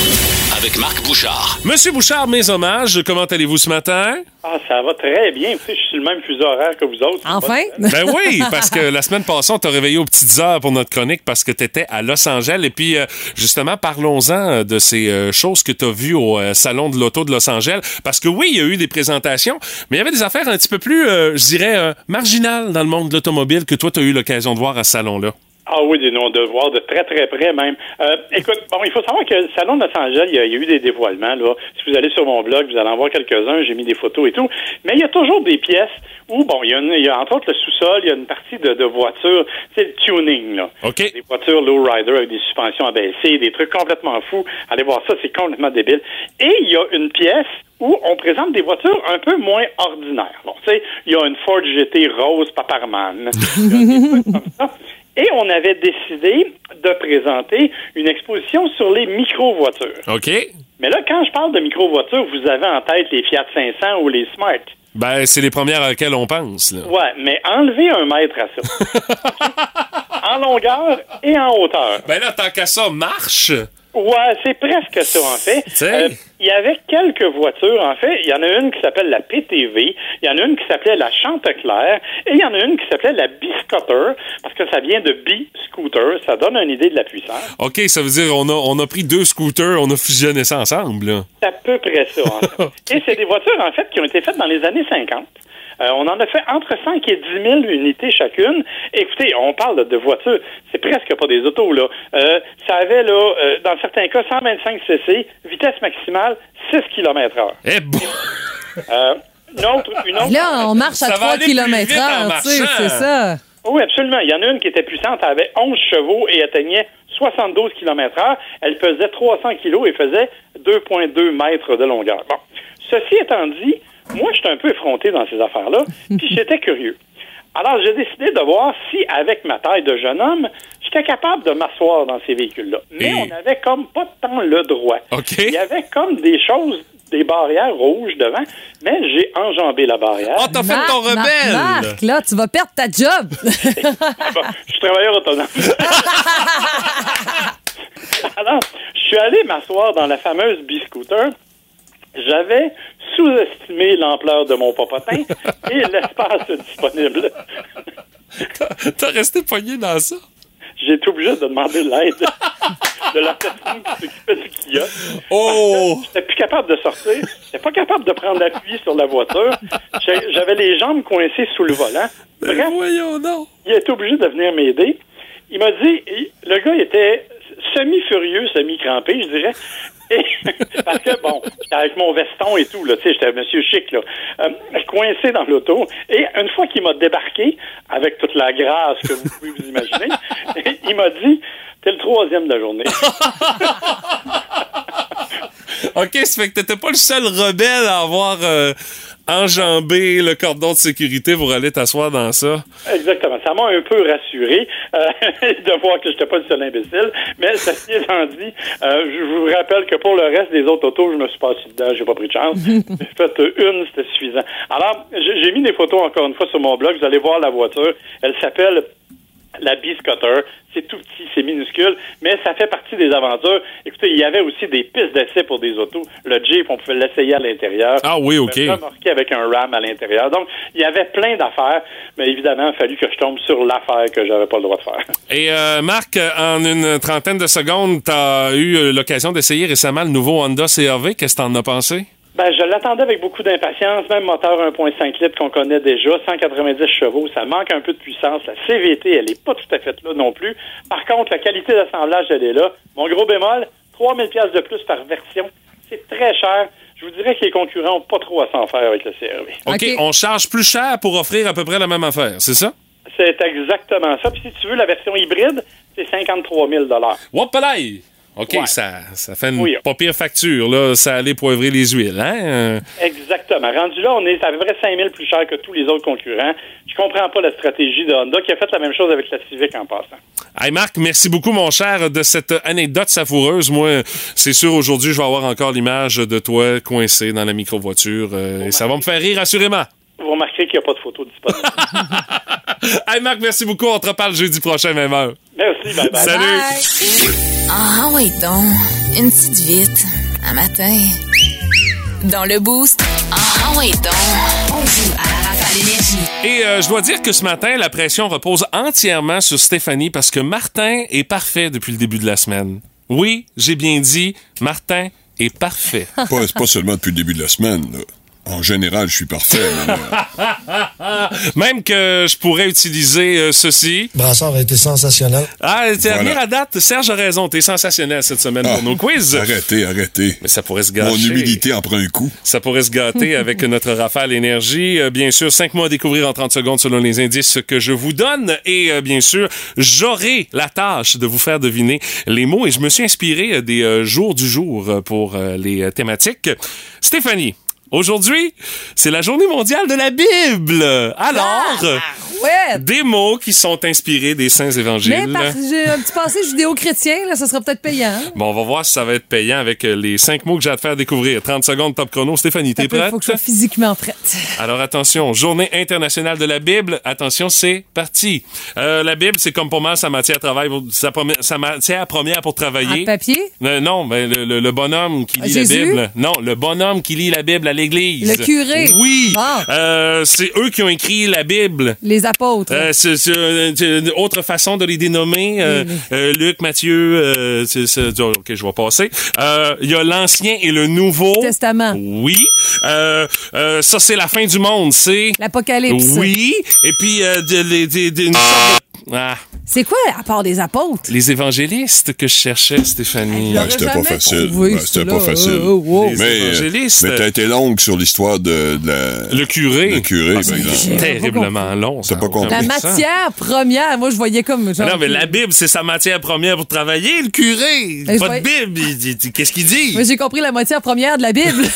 avec Marc Bouchard. Monsieur Bouchard, mes hommages, comment allez-vous ce matin? Ah, ça va très bien. Tu sais, je suis sur le même fuseau horaire que vous autres. Enfin? Ben oui, parce que la semaine passée, on t'a réveillé aux petites heures pour notre chronique parce que tu étais à Los Angeles. Et puis, euh, justement, parlons-en euh, de ces euh, choses que tu as vues au Salon de l'Auto de Los Angeles. Parce que oui, il y a eu des présentations, mais il y avait des affaires un petit peu plus, euh, je dirais, euh, marginales dans le monde de l'automobile que toi, tu as eu l'occasion de voir à ce salon-là. Ah oui, des noms de voir de très très près même. Euh, écoute, bon, il faut savoir que le salon de Los Angeles, il y, a, il y a eu des dévoilements. Là. Si vous allez sur mon blog, vous allez en voir quelques-uns. J'ai mis des photos et tout. Mais il y a toujours des pièces où, bon, il y a, une- il y a entre autres le sous-sol, il y a une partie de, de voitures, c'est le tuning, là. OK. Des voitures low-rider avec des suspensions abaissées, des trucs complètement fous. Allez voir ça, c'est complètement débile. Et il y a une pièce où on présente des voitures un peu moins ordinaires. Bon, tu sais, il y a une Ford GT rose Paparman. Il y a des trucs comme ça. Et on avait décidé de présenter une exposition sur les micro-voitures. OK? Mais là, quand je parle de micro-voitures, vous avez en tête les Fiat 500 ou les Smart. Ben, c'est les premières à laquelle on pense. Là. Ouais, mais enlevez un mètre à ça. en longueur et en hauteur. Ben là, tant qu'à ça, marche. Ouais, c'est presque ça, en fait. Euh, Il y avait quelques voitures, en fait. Il y en a une qui s'appelle la PTV, il y en a une qui s'appelait la Chanteclair, et il y en a une qui s'appelait la B-Scooter, parce que ça vient de B-Scooter. Ça donne une idée de la puissance. OK, ça veut dire on a, on a pris deux scooters, on a fusionné ça ensemble. Là. C'est à peu près ça, en fait. Et c'est des voitures, en fait, qui ont été faites dans les années 50. Euh, on en a fait entre 5 et 10 000 unités chacune. Écoutez, on parle de voitures, c'est presque pas des autos, là. Euh, ça avait, là, euh, dans certains cas, 125 cc, vitesse maximale 6 km heure. Eh bon! Euh, une autre, une autre... Là, on marche à Ça va 3 aller plus km heure, tu sais, c'est ça. Oui, absolument. Il y en a une qui était puissante, elle avait 11 chevaux et atteignait 72 km heure. Elle pesait 300 kilos et faisait 2,2 mètres de longueur. Bon. Ceci étant dit, moi, j'étais un peu effronté dans ces affaires-là, puis j'étais curieux. Alors, j'ai décidé de voir si, avec ma taille de jeune homme, j'étais capable de m'asseoir dans ces véhicules-là. Mais Et- on avait comme pas tant le droit. OK. Il y avait comme des choses, des barrières rouges devant, mais j'ai enjambé la barrière. Oh, t'as fait Marc, ton rebelle! Marc, là, tu vas perdre ta job. Bon, je suis travailleur autonome. Alors, je suis allé m'asseoir dans la fameuse B-Scooter. J'avais sous-estimé l'ampleur de mon popotin et l'espace disponible. T'as resté poigné dans ça? J'ai été obligé de demander l'aide de la personne qui s'occupait du kiosque. Oh! J'étais plus capable de sortir. J'étais pas capable de prendre appui sur la voiture. J'avais les jambes coincées sous le volant. Ben voyons donc! il a été obligé de venir m'aider. Il m'a dit, le gars était semi-furieux, semi-crampé, je dirais. Parce que, bon, avec mon veston et tout, là, tu sais, j'étais monsieur chic, là, euh, coincé dans l'auto. Et une fois qu'il m'a débarqué, avec toute la grâce que vous pouvez vous imaginer, il m'a dit, t'es le troisième de la journée. OK, ça fait que t'étais pas le seul rebelle à avoir euh, enjambé le cordon de sécurité pour aller t'asseoir dans ça. Exactement. Ça m'a un peu rassuré euh, de voir que j'étais pas le seul imbécile. Mais ceci étant dit, euh, je vous rappelle que pour le reste des autres autos, je me suis pas assis dedans, j'ai pas pris de chance. J'ai fait une, c'était suffisant. Alors, j'ai mis des photos encore une fois sur mon blog. Vous allez voir la voiture. Elle s'appelle la B-Scutter. C'est tout petit, c'est minuscule, mais ça fait partie des aventures. Écoutez, il y avait aussi des pistes d'essai pour des autos. Le Jeep, on pouvait l'essayer à l'intérieur. Ah oui, OK. Remorquer avec un RAM à l'intérieur. Donc, il y avait plein d'affaires, mais évidemment, il a fallu que je tombe sur l'affaire que j'avais pas le droit de faire. Et euh, Marc, en une trentaine de secondes, t'as eu euh, l'occasion d'essayer récemment le nouveau Honda CRV. Qu'est-ce que t'en as pensé? Ben, je l'attendais avec beaucoup d'impatience, même moteur 1.5 litres qu'on connaît déjà, 190 chevaux, ça manque un peu de puissance. La CVT, elle est pas tout à fait là non plus. Par contre, la qualité d'assemblage, elle est là. Mon gros bémol, 3000 pièces de plus par version. C'est très cher. Je vous dirais que les concurrents n'ont pas trop à s'en faire avec le CRV. OK, on charge plus cher pour offrir à peu près la même affaire, c'est ça? C'est exactement ça. Puis si tu veux la version hybride, c'est 53 000 Whoopalaï! OK, Ouais. ça, ça fait une Oui. pas pire facture, là. Ça allait poivrer les huiles, hein? Exactement. Rendu là, on est à peu près 5 000 plus cher que tous les autres concurrents. Je comprends pas la stratégie de Honda qui a fait la même chose avec la Civic en passant. Hey Marc, merci beaucoup, mon cher, de cette anecdote savoureuse. Moi, c'est sûr, aujourd'hui, je vais avoir encore l'image de toi coincé dans la micro-voiture. euh, et ça va me faire rire, assurément. Vous remarquerez qu'il n'y a pas de photo disponible. Hey Marc, merci beaucoup. On te reparle jeudi prochain, même heure. Merci, bye bye. Salut! Ah ouais donc, une petite vite, un matin. Dans le boost, ah ouais donc, on joue à la rafale énergie. Et euh, je dois dire que ce matin, la pression repose entièrement sur Stéphanie parce que Martin est parfait depuis le début de la semaine. Oui, j'ai bien dit, Martin est parfait. Pas, c'est pas seulement depuis le début de la semaine. là. En général, je suis parfait. mais, euh, Même que je pourrais utiliser euh, ceci. Brassard a été sensationnel. Ah, à Voilà. à date, Serge a raison, t'es sensationnel cette semaine ah, pour nos quiz. Arrêtez, arrêtez. Mais ça pourrait se gâcher. Mon humilité en prend un coup. Ça pourrait se gâter avec notre rafale énergie. Euh, bien sûr, cinq mois à découvrir en 30 secondes selon les indices que je vous donne. Et euh, bien sûr, j'aurai la tâche de vous faire deviner les mots. Et je me suis inspiré des euh, jours du jour pour euh, les thématiques. Stéphanie, aujourd'hui, c'est la journée mondiale de la Bible. Alors, Chouette! Des mots qui sont inspirés des saints évangiles. Mais j'ai un petit passé judéo-chrétien, là, ça sera peut-être payant. hein? Bon, on va voir si ça va être payant avec euh, les cinq mots que j'ai à te faire découvrir. 30 secondes top chrono. Stéphanie, t'es Il prête? faut que je sois physiquement prête. Alors attention, journée internationale de la Bible. Attention, c'est parti. Euh, la Bible, c'est comme pour moi sa matière, à travail, sa, sa matière première pour travailler. En papier? Euh, non, ben, le, le- le bonhomme qui Ah, lit Jésus? la Bible. Non, le bonhomme qui lit la Bible à l'église. Le curé? Oui. Ah. Euh, c'est eux qui ont écrit la Bible. Les apôtres. Euh, c'est une autre façon de les dénommer. Euh, Luc, Matthieu, c'est- c'est- ok, je vais passer. Il y a l'Ancien et le Nouveau. Testament. Oui. Ça, c'est la fin du monde. C'est... L'Apocalypse. Oui. Et puis, une sorte de- Ah, C'est quoi, à part des apôtres? les évangélistes que je cherchais, Stéphanie. Ben, c'était pas facile. Ben, c'était pas facile. Oh, oh, oh. Les Mais, évangélistes. mais t'as été longue sur l'histoire de, de la... Le curé. Le curé, Ah, c'est terriblement long. T'as pas compris. La bon matière première, moi, je voyais comme. Genre, non, mais la Bible, c'est sa matière première pour travailler. Le curé, pas de Bible. Qu'est-ce qu'il dit? Moi, j'ai compris la matière première de la Bible.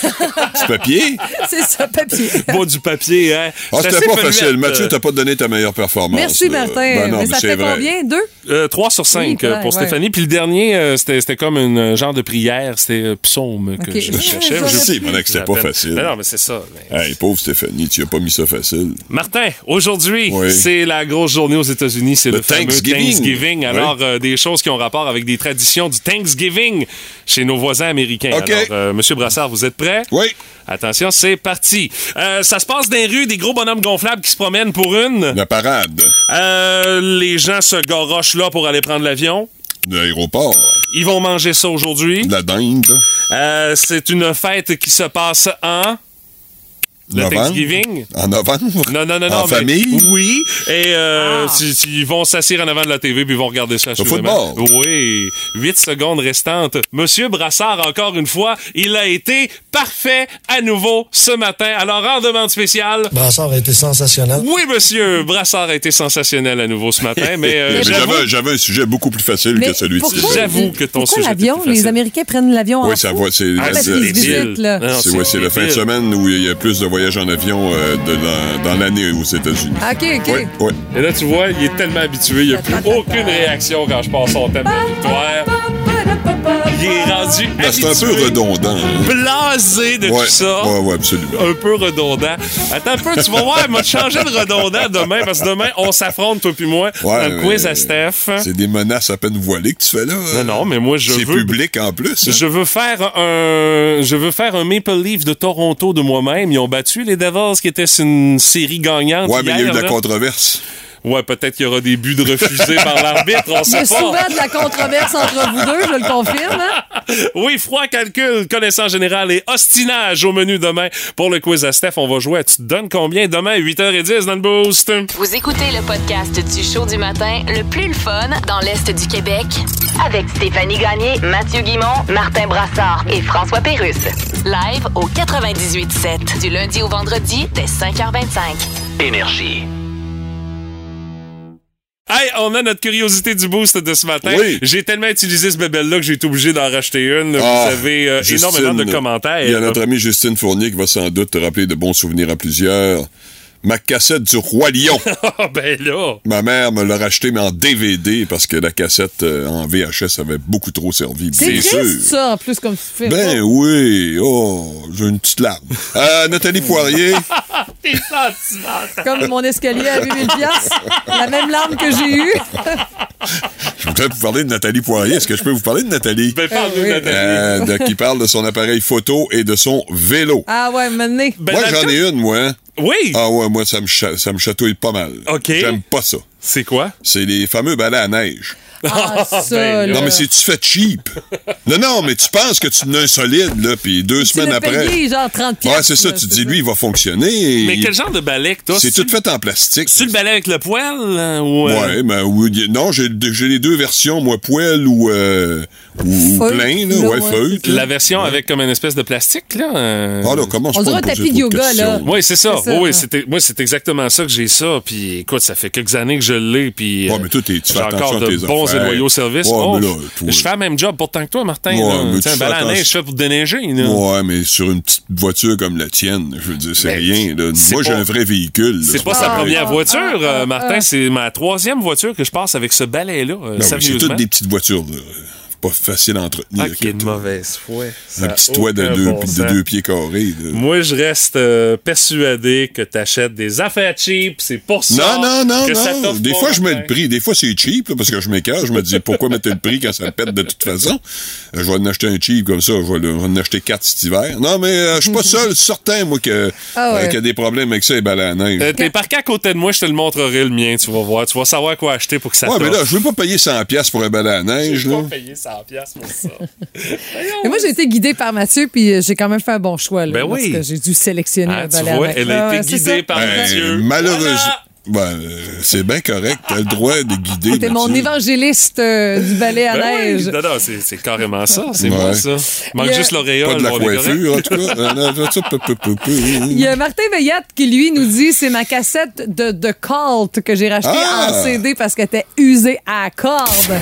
Du papier? c'est ça, papier. Pas du papier, hein? Ah, C'est c'était pas facile. Mathieu, euh, t'as pas donné ta meilleure performance. Merci, là. Martin. Ben non, mais ça fait vrai. combien? Deux? Euh, 3 sur 5 Oui, pour ouais. Stéphanie. Puis le dernier, euh, c'était c'était comme un euh, genre de prière. C'était euh, psaume que Ok. je cherchais. Je sais, mais que c'était pas facile. Non, non, mais c'est ça. mais- Hey, pauvre Stéphanie, tu as pas mis ça facile. Martin, aujourd'hui, Oui. c'est la grosse journée aux États-Unis. C'est le, Le fameux Thanksgiving. Thanksgiving. Alors, euh, des choses qui ont rapport avec des traditions du Thanksgiving chez nos voisins américains. OK. Alors, euh, Monsieur Brassard, vous êtes prêt? Oui. Attention, c'est parti. Euh, ça se passe dans les rues, des gros bonhommes gonflables qui se promènent pour une. La parade. Euh, les gens se garochent là pour aller prendre l'avion. De l'aéroport. Ils vont manger ça aujourd'hui. De la dinde. Euh, c'est une fête qui se passe en... Le Novembre? Thanksgiving? En novembre? Non, non, non, non. En mais- famille? Oui. Et euh, si- si- ils vont s'asseoir en avant de la TV puis ils vont regarder ça. assurément. football? Oui. Huit secondes restantes. Monsieur Brassard, encore une fois, il a été parfait à nouveau ce matin. Alors, en demande spéciale. Brassard a été sensationnel. Oui, monsieur. Brassard a été sensationnel à nouveau ce matin, mais euh, Mais j'avais, j'avais un sujet beaucoup plus facile Mais que celui-ci. J'avoue que ton Pourquoi sujet l'avion? Les. Américains prennent l'avion en Oui, ça va. C'est, Ah, la fin de semaine où il y a plus de voyages en avion euh, de la- dans l'année aux États-Unis. OK, OK. Et là, tu vois, il est tellement habitué, il n'y a plus aucune réaction quand je passe son thème de victoire. Il est rendu Ben, c'est un peu redondant. hein. blasé de Ouais, tout ça. ouais, ouais, absolument. Un peu redondant. Attends un peu, tu vas voir, il m'a changé de redondant demain, parce que demain, on s'affronte, toi puis moi, Ouais, dans le quiz à Steph. C'est des menaces à peine voilées que tu fais là. Non, non, mais moi, je C'est veux... public en plus. hein. Je veux faire un, je veux faire un Maple Leaf de Toronto de moi-même. Ils ont battu les Devils, qui était une série gagnante. Ouais, mais il y a eu de la controverse. Ouais, peut-être qu'il y aura des buts de refusés par l'arbitre, on Il y a sait pas. souvent de la controverse entre vous deux, je le confirme. hein? Oui, froid calcul, connaissance générale et ostinage au menu demain. Pour le quiz à Steph, on va jouer à Tu te donnes combien demain, 8h10 dans le boost? Vous écoutez le podcast du show du matin le plus le fun dans l'Est du Québec avec Stéphanie Gagné, Mathieu Guimont, Martin Brassard et François Pérusse. Live au 98.7 du lundi au vendredi dès 5h25. Énergie. Hey, on a notre curiosité du boost de ce matin. Oui. J'ai tellement utilisé ce bébelle-là que j'ai été obligé d'en racheter une. Ah, Vous avez euh, Justine, énormément de commentaires. Il y a notre amie Justine Fournier qui va sans doute te rappeler de bons souvenirs à plusieurs. Ma cassette du Roi Lion. Ah, ben là. Ma mère me l'a racheté, mais en DVD, parce que la cassette euh, en VHS avait beaucoup trop servi. C'est Bien triste, sûr. ça, en plus, comme tu fais. Ben oui. Oh, j'ai une petite larme. Euh, Nathalie Poirier. T'es. Comme mon escalier à 8000 piastres. La même larme que j'ai eue. Je voudrais vous parler de Nathalie Poirier. Est-ce que je peux vous parler de Nathalie? Ben, parle-nous, oui. Nathalie. Euh, de- qui parle de son appareil photo et de son vélo. Ah ouais, maintenant. Ben, moi, j'en ai une, moi. Oui. Ah ouais, moi, ça me, ça me chatouille pas mal. OK. J'aime pas ça. C'est quoi? C'est les fameux balais à neige. Ah, ça, Ben, là. Non, mais c'est tu fais cheap. non, non, mais tu penses que tu en as un solide, là, puis deux Tu semaines après. payé, genre 30 piastres. Ouais, c'est ça, là, tu te dis, lui, il va fonctionner. Mais Il- quel genre de balai que t'as? C'est tout fait en plastique. Tu le balai avec le poil? euh, ou, euh, Ouais, mais oui, y- non, j'ai les deux versions, moi, poêle ou, euh, ou Feutre, plein, là, là, ouais, là. La version avec comme une espèce de plastique, là. euh, Ah, là, commence On pas à dirait un tapis de yoga, là. Oui, c'est ça. C'est ça, Oui, moi, c'est exactement ça que j'ai ça. Puis, écoute, ça fait quelques années que je l'ai. Puis, Ouais, mais toi, tu fais j'ai encore attention à de tes bons Ouais, Oh, mais là, toi- je fais le même job pourtant que toi, Martin. Ouais, là. mais Tu sais, tu un balai à neige, je fais pour déneiger. là. Ouais, mais sur une petite voiture comme la tienne, je veux dire, c'est Ben, rien. là. Moi, j'ai un vrai véhicule. C'est pas sa pareil. première voiture, euh, ah, Martin. ah. C'est ma troisième voiture que je passe avec ce balai-là. euh, Ben c'est toutes des petites voitures. là. Pas facile à entretenir. Ah, qui est de mauvaise foi. Un petit toit de deux, de deux pieds carrés. là. Moi, je reste euh, persuadé que t'achètes des affaires cheap. C'est pour ça Non, non, non, que ça non. t'offre Des pas, fois, je mets le prix. Des fois, c'est cheap, là, parce que je m'écarte. Je me dis, pourquoi mettre le prix quand ça pète de toute façon? Euh, Je vais en acheter un cheap comme ça. Je vais, en acheter quatre cet hiver. Non, mais euh, je suis pas seul, certain, moi, que, Ah ouais. euh, qu'il y a des problèmes avec ça, les balais à neige. Euh, T'es parqué à côté de moi, je te le montrerai le mien, tu vas voir. Tu vas savoir quoi acheter pour que ça ouais, mais là, je veux pas payer 100$ piastres pour un balai à neige, Je là. vais payer 100 piastres pour ça. Et moi, j'ai été guidée par Mathieu, puis euh, j'ai quand même fait un bon choix. Là, Ben oui. Parce que j'ai dû sélectionner Ah, un tu balai à vois, neige. elle a Ah, été guidée par Ben, Mathieu. malheureusement. Voilà. Ben, c'est bien correct. T'as le droit de guider. T'es mon évangéliste euh, du balai à Ben oui, neige. non, non, c'est carrément ça. C'est Ouais. moi, ça. Manque juste l'auréole. Pas de la coiffure, en tout cas. Il y a Martin Veillette qui, lui, nous dit c'est ma cassette de, de Cult que j'ai rachetée Ah! en CD parce qu'elle était usée à corde.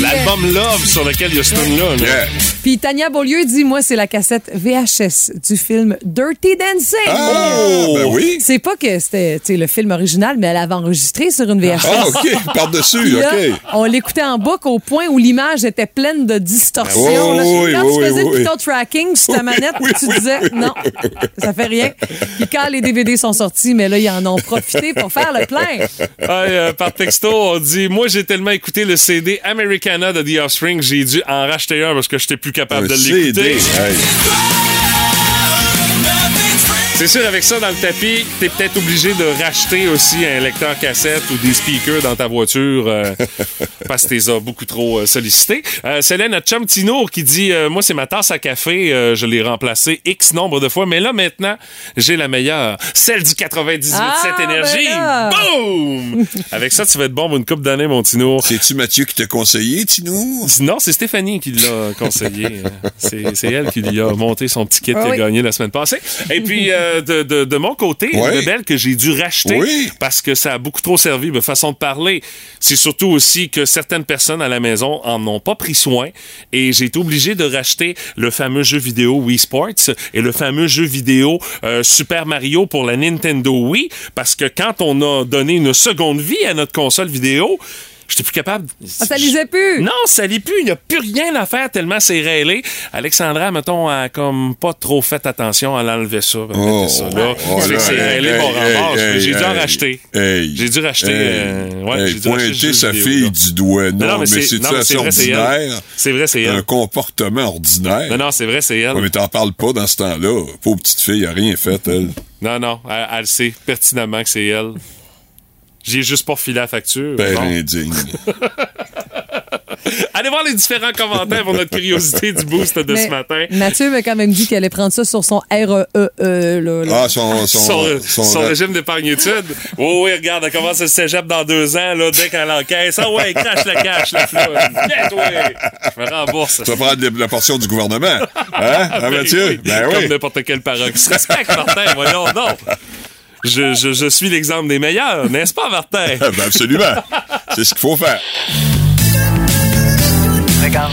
L'album Love sur lequel il y a ce tune-là. là. Yeah. Puis Tania Beaulieu dit moi, c'est la cassette VHS du film Dirty Dancing. Oh! Ben oui. C'est pas que c'était le film original, mais elle avait enregistré sur une VHS. Ah, OK. Par-dessus, OK. on l'écoutait en boucle au point où l'image était pleine de distorsions. Oh, là. oui, Quand oui, tu faisais oui, le oui. pitot tracking sur ta manette, tu disais non, ça fait rien. Puis quand les DVD sont sortis, mais là, ils en ont profité pour faire le plein. Ouais, euh, par texto, on dit Moi, j'ai tellement écouté le CD Americana de The Offspring, j'ai dû en racheter un parce que j'étais plus capable Un de l'écouter. Hey. C'est sûr, avec ça dans le tapis, t'es peut-être obligé de racheter aussi un lecteur cassette ou des speakers dans ta voiture euh, parce que t'es as beaucoup trop euh, sollicité. Euh, c'est là notre chum Tinour qui dit euh, Moi, c'est ma tasse à café, euh, je l'ai remplacée X nombre de fois, mais là, maintenant, j'ai la meilleure, celle du 98 Ah, cette énergie. ben là. Boum! Avec ça, tu vas être bon pour une coupe d'années, mon Tinour. C'est-tu Mathieu qui t'a conseillé, Tino? Non, c'est Stéphanie qui l'a conseillé. c'est c'est elle qui lui a monté son petit kit Ah qu'il a oui. gagné la semaine passée. Et puis, euh, de, de- de mon côté, une belle que j'ai dû racheter Oui. parce que ça a beaucoup trop servi de façon de parler. C'est surtout aussi que certaines personnes à la maison en ont pas pris soin et j'ai été obligé de racheter le fameux jeu vidéo Wii Sports et le fameux jeu vidéo euh, Super Mario pour la Nintendo Wii parce que quand on a donné une seconde vie à notre console vidéo, J'étais plus capable. Ah, ça lisait plus? Non, ça lit plus. Il n'y a plus rien à faire tellement c'est rêlé. Alexandra, mettons, a comme pas trop fait attention à l'enlever ça. Oh, ça là. oh, là, c'est hey, rêlé, hey, mon hey, ramasse. hey, J'ai dû en racheter. hey, J'ai dû racheter. hey, euh, ouais, j'ai dû racheter sa vidéo, fille là. du doigt. Non, non, mais c'est- c'est non, mais c'est assez vrai, c'est elle. ordinaire? C'est vrai, c'est elle. Un comportement ordinaire. Non, non, c'est vrai, c'est elle. Mais t'en parles pas dans ce temps-là. Pauvre petite fille, elle a rien fait, elle. Non, non, elle, elle sait pertinemment que c'est elle. J'ai juste pas refilé la facture. Bon. indigne. Allez voir les différents commentaires pour notre curiosité du boost de Mais ce matin. Mathieu m'a quand même dit qu'il allait prendre ça sur son REE. là, là. Ah, son, son, son, son- son régime d'épargne-études. Oui, oui, regarde, elle commence le cégep dans deux ans, là, dès qu'elle encaisse. Ah ouais, crache le cash, la flotte. Bien, toi. Je me rembourse. Tu vas prendre la, portion du gouvernement. Hein, hein, Ben Mathieu? oui, Ben Comme n'importe quel parent qui se respecte, Martin, voyons, non. Je, je, je suis l'exemple des meilleurs, n'est-ce pas, Martin? Ben absolument. C'est ce qu'il faut faire. Regarde,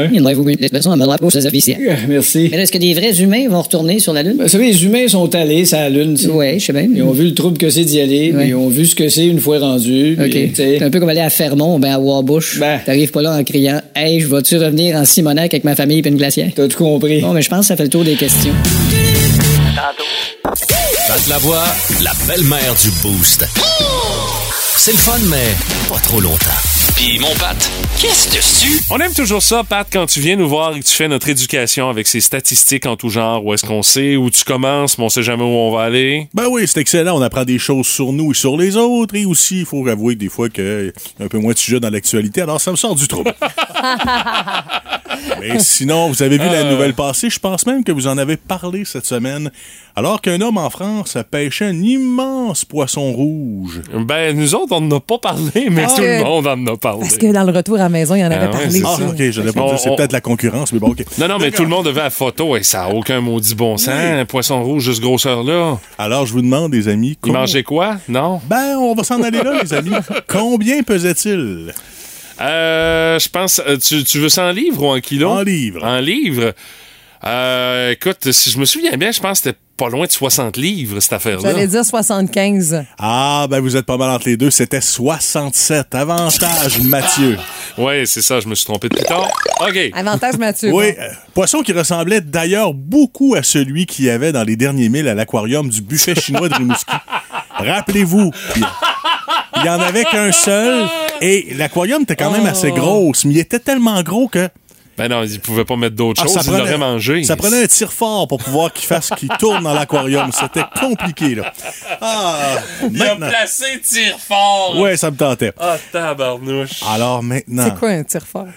Ouais. Il y en vous l'expression à me pour ces officiels. Ah, Merci. Mais est-ce que des vrais humains vont retourner sur la Lune? Ben, Vous savez, les humains sont allés sur la Lune. tu sais. Ouais, je sais bien. Ils ont vu le trouble que c'est d'y aller, ils ont vu ce que c'est une fois rendu. OK. puis, C'est un peu comme aller à Fermont, ben à Warbush. Ben. T'arrives pas là en criant Hey, je vas-tu revenir en Simonac avec ma famille et une glacière? T'as tout compris. Bon, mais je pense que ça fait le tour des questions. Tantôt. Pat Lavoie, la belle-mère du Boost. C'est le fun, mais pas trop longtemps. Puis mon Pat, qu'est-ce dessus? On aime toujours ça, Pat, quand tu viens nous voir et que tu fais notre éducation avec ces statistiques en tout genre. Où est-ce qu'on sait, où tu commences, mais on sait jamais où on va aller. Ben oui, c'est excellent. On apprend des choses sur nous et sur les autres. Et aussi, il faut avouer que des fois qu'il y a un peu moins de sujets dans l'actualité. Alors, ça me sort du trouble. Mais sinon, vous avez vu la Euh. nouvelle passée? Je pense même que vous en avez parlé cette semaine. Alors qu'un homme en France a pêché un immense poisson rouge. Ben, nous autres, on n'en a pas parlé, mais Parce tout que- le monde en a parlé. Parce que dans le retour à la maison, il en avait Ah parlé. Ah, ça. ok, je l'ai pas. C'est peut-être la concurrence, mais bon, ok. Non, non, mais tout le monde avait la photo et ça n'a aucun maudit bon sens. Un poisson rouge de cette grosseur-là. Alors, je vous demande, les amis. Il com- mangeait quoi? Non? Ben, on va s'en aller là, les amis. Combien pesait-il? Euh, je pense. euh, Tu, tu veux ça en livres ou en kilos? En livres. En livres? Euh, écoute, si je me souviens bien, je pense que c'était pas loin de 60 livres, cette affaire-là. J'allais dire 75. Ah, ben vous êtes pas mal entre les deux. C'était 67. Avantage, Mathieu. Oui, c'est ça, je me suis trompé de plus tard. OK. Avantage Mathieu. Oui, bon. euh, poisson qui ressemblait d'ailleurs beaucoup à celui qu'il y avait dans les derniers milles à l'aquarium du buffet chinois de Rimouski. Rappelez-vous, il il y en avait qu'un seul et l'aquarium était quand même assez Oh. grosse, mais il était tellement gros que Ben non, ils pouvaient pas mettre d'autres ah, choses, ils l'auraient mangé. ça prenait un tir fort pour pouvoir qu'il fasse qu'il tourne dans l'aquarium. C'était compliqué là. Ah, maintenant. placé tir fort. Ouais, ça me tentait. Ah, tabarnouche. Alors maintenant, C'est quoi un tir fort?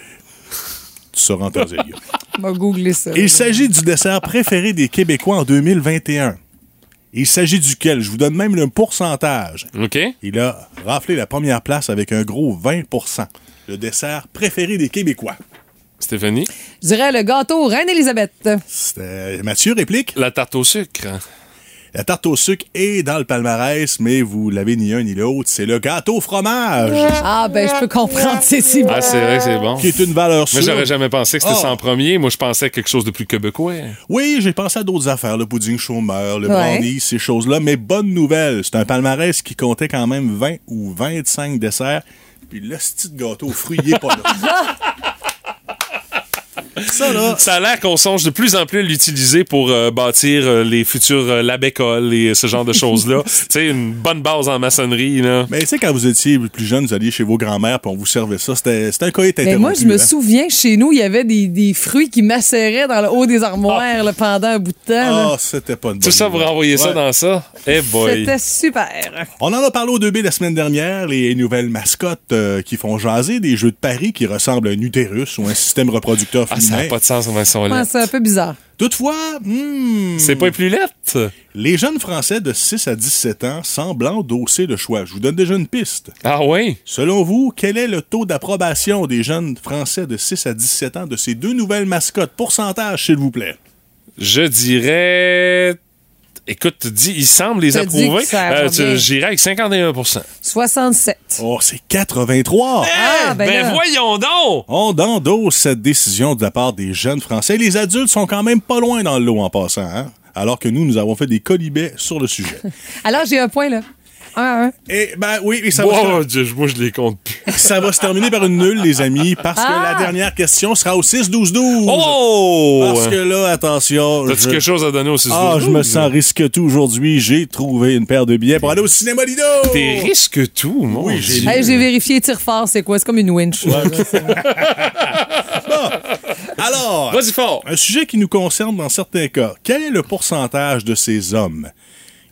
tu sauras en temps et lieu. Googler ça. Il s'agit du dessert préféré des Québécois en 2021. Il s'agit duquel? Je vous donne même le pourcentage. OK. Il a raflé la première place avec un gros 20% Le dessert préféré des Québécois. Stéphanie? Je dirais le gâteau Reine-Élisabeth. C'était Mathieu réplique. La tarte au sucre. La tarte au sucre est dans le palmarès, mais vous l'avez ni un ni l'autre. C'est le gâteau au fromage. Ah, ben, je peux comprendre, c'est si bon. Ah, c'est vrai c'est bon. Qui est une valeur Mais sûre. j'aurais jamais pensé que c'était Ah. ça en premier. Moi, je pensais à quelque chose de plus québécois. Oui, j'ai pensé à d'autres affaires, le pudding chômeur, le Ouais. brownie, ces choses-là. Mais bonne nouvelle, c'est un palmarès qui comptait quand même 20 ou 25 desserts. Puis le petit gâteau est pas là. Ça, là. Ça a l'air qu'on songe de plus en plus à l'utiliser pour euh, bâtir euh, les futurs euh, lab-écoles et ce genre de choses-là. tu sais, une bonne base en maçonnerie, là. Mais tu sais, quand vous étiez plus jeune, vous alliez chez vos grands-mères puis on vous servait ça. C'était un coït Mais moi, je me hein. souviens chez nous, il y avait des, des fruits qui macéraient dans le haut des armoires là, pendant un bout de temps. Ah, c'était pas une bonne Tout ça, vous renvoyez ça dans ça? Eh boy. C'était super. On en a parlé au 2B la semaine dernière, les nouvelles mascottes euh, qui font jaser, des jeux de paris qui ressemblent à un utérus ou un système reproducteur Ah, ça n'a pas de sens comment ils sont là. c'est un peu bizarre. Toutefois, hmm, C'est pas plus lettre? les jeunes Français de 6 à 17 ans semblent endosser le choix. Je vous donne déjà une piste. Ah oui? Selon vous, quel est le taux d'approbation des jeunes Français de 6 à 17 ans de ces deux nouvelles mascottes? Pourcentage, s'il vous plaît. Je dirais... Écoute, tu dis, il semble les approuver. Euh, J'irais avec 51 67. Oh, c'est 83! Ah, ben, Ben là. voyons donc! On endosse cette décision de la part des jeunes Français. Les adultes sont quand même pas loin dans le lot en passant, hein? Alors que nous, nous avons fait des colibets sur le sujet. Alors, j'ai un point, là. Un à un. Et ben oui, et ça, va Wow, se, Dieu, moi, je les compte plus. ça va se terminer par une nulle, les amis, parce que Ah! la dernière question sera au 6-12-12. Oh! Parce que là, attention. T'as-tu je- quelque chose à donner au 6 Ah, je me sens risque tout aujourd'hui. J'ai trouvé une paire de billets pour aller au cinéma Lido. T'es risque tout, mon Oui, j'ai Dieu. Hey, j'ai vérifié tir fort, c'est quoi? C'est comme une winch. Alors, Vas-y fort! un sujet qui nous concerne dans certains cas. Quel est le pourcentage de ces hommes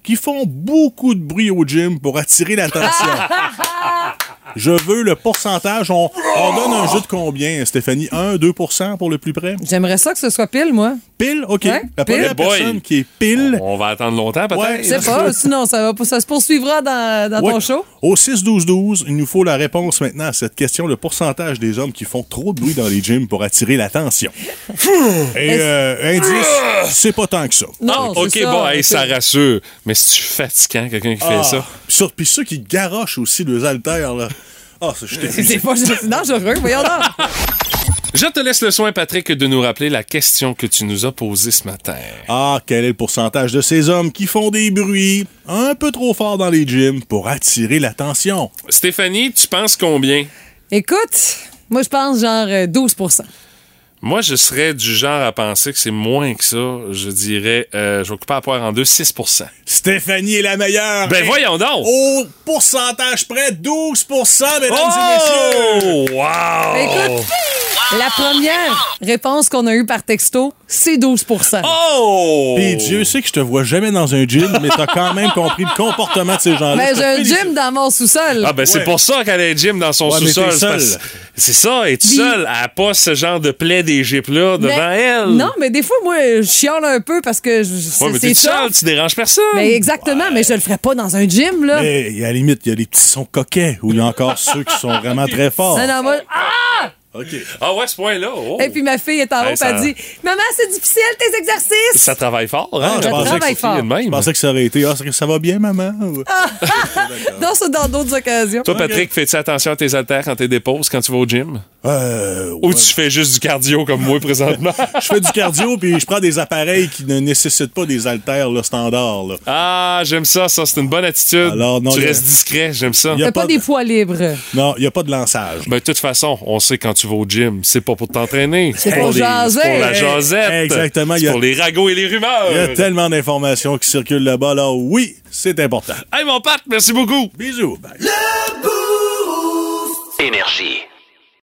qui font beaucoup de bruit au gym pour attirer l'attention? Je veux le pourcentage. On, on donne un jeu de combien, Stéphanie? 1, 2% pour le plus près? J'aimerais ça que ce soit pile, moi. Pile? OK. Ouais, La pile. première Boy. personne qui est pile. On va attendre longtemps, peut-être? Ouais, Je sais pas, sinon ça, va, ça se poursuivra dans, dans Ouais. ton show. Au 6-12-12, il nous faut la réponse maintenant à cette question, le pourcentage des hommes qui font trop de bruit dans les gyms pour attirer l'attention. Et euh, indice, c'est pas tant que ça. Non, c'est OK, ça. bon, hey, ça rassure. Mais si tu fatigant, quelqu'un qui Ah, fait ça? Puis sur- Puis ceux qui garochent aussi les haltères, là. Ah, C'est pas c'est dangereux, voyons donc. Je te laisse le soin, Patrick, de nous rappeler la question que tu nous as posée ce matin. Ah, quel est le pourcentage de ces hommes qui font des bruits un peu trop forts dans les gyms pour attirer l'attention? Stéphanie, tu penses combien? Écoute, moi je pense genre euh, 12 Moi, je serais du genre à penser que c'est moins que ça. Je dirais, euh, je vais couper la poire en deux, 6% Stéphanie est la meilleure. Ben Et voyons donc! Au pourcentage près, 12 mesdames Oh! et messieurs. Wow! Écoute, la première réponse qu'on a eue par texto, c'est 12% Oh! Puis Dieu sait que je te vois jamais dans un gym, mais t'as quand même compris le comportement de ces gens-là. Mais Je te j'ai un félicite. gym dans mon sous-sol. Ah ben c'est pour ça qu'elle a un gym dans son Ouais, sous-sol. c'est ça, seule. Elle n'a pas ce genre de devant Mais- elle. Non, mais des fois, moi, je chiale un peu parce que je- Ouais, mais t'es ça. seule, tu déranges personne. Mais exactement, mais je le ferais pas dans un gym, là. Mais à la limite, il y a des petits sons coquets où il y a encore ceux qui sont vraiment très forts. Non, non, moi. Ah! OK. Ah ouais, ce point-là. oh. Et puis ma fille est en haut, Hey, et ça- elle dit Maman, c'est difficile tes exercices. Ça travaille fort, hein? Ah, je pensais que travaille Sophie fort. est de même. Je pensais que ça aurait été. Ah, ça- ça va bien, maman? Ou- Non, c'est dans d'autres occasions. Toi, Patrick, fais-tu attention à tes haltères quand tu déposes, quand tu vas au gym? Euh, Ou tu fais juste du cardio comme moi présentement? Je fais du cardio puis je prends des appareils qui ne nécessitent pas des haltères là, standards. Là. ah, j'aime ça, ça. C'est une bonne attitude. Alors, non, tu il y a- restes discret, j'aime ça. Il y a pas, pas des de- poids libres. Non, il n'y a pas de lançage. Ben, de toute façon, on sait quand tu vas au gym, c'est pas pour t'entraîner. C'est pour jaser. C'est pour la jasette. exactement, il y C'est a- pour les ragots et les rumeurs. Il y a tellement d'informations qui circulent là-bas. Alors oui, c'est important. Hey, mon Pat, merci beaucoup. Bisous. Bye. Énergie.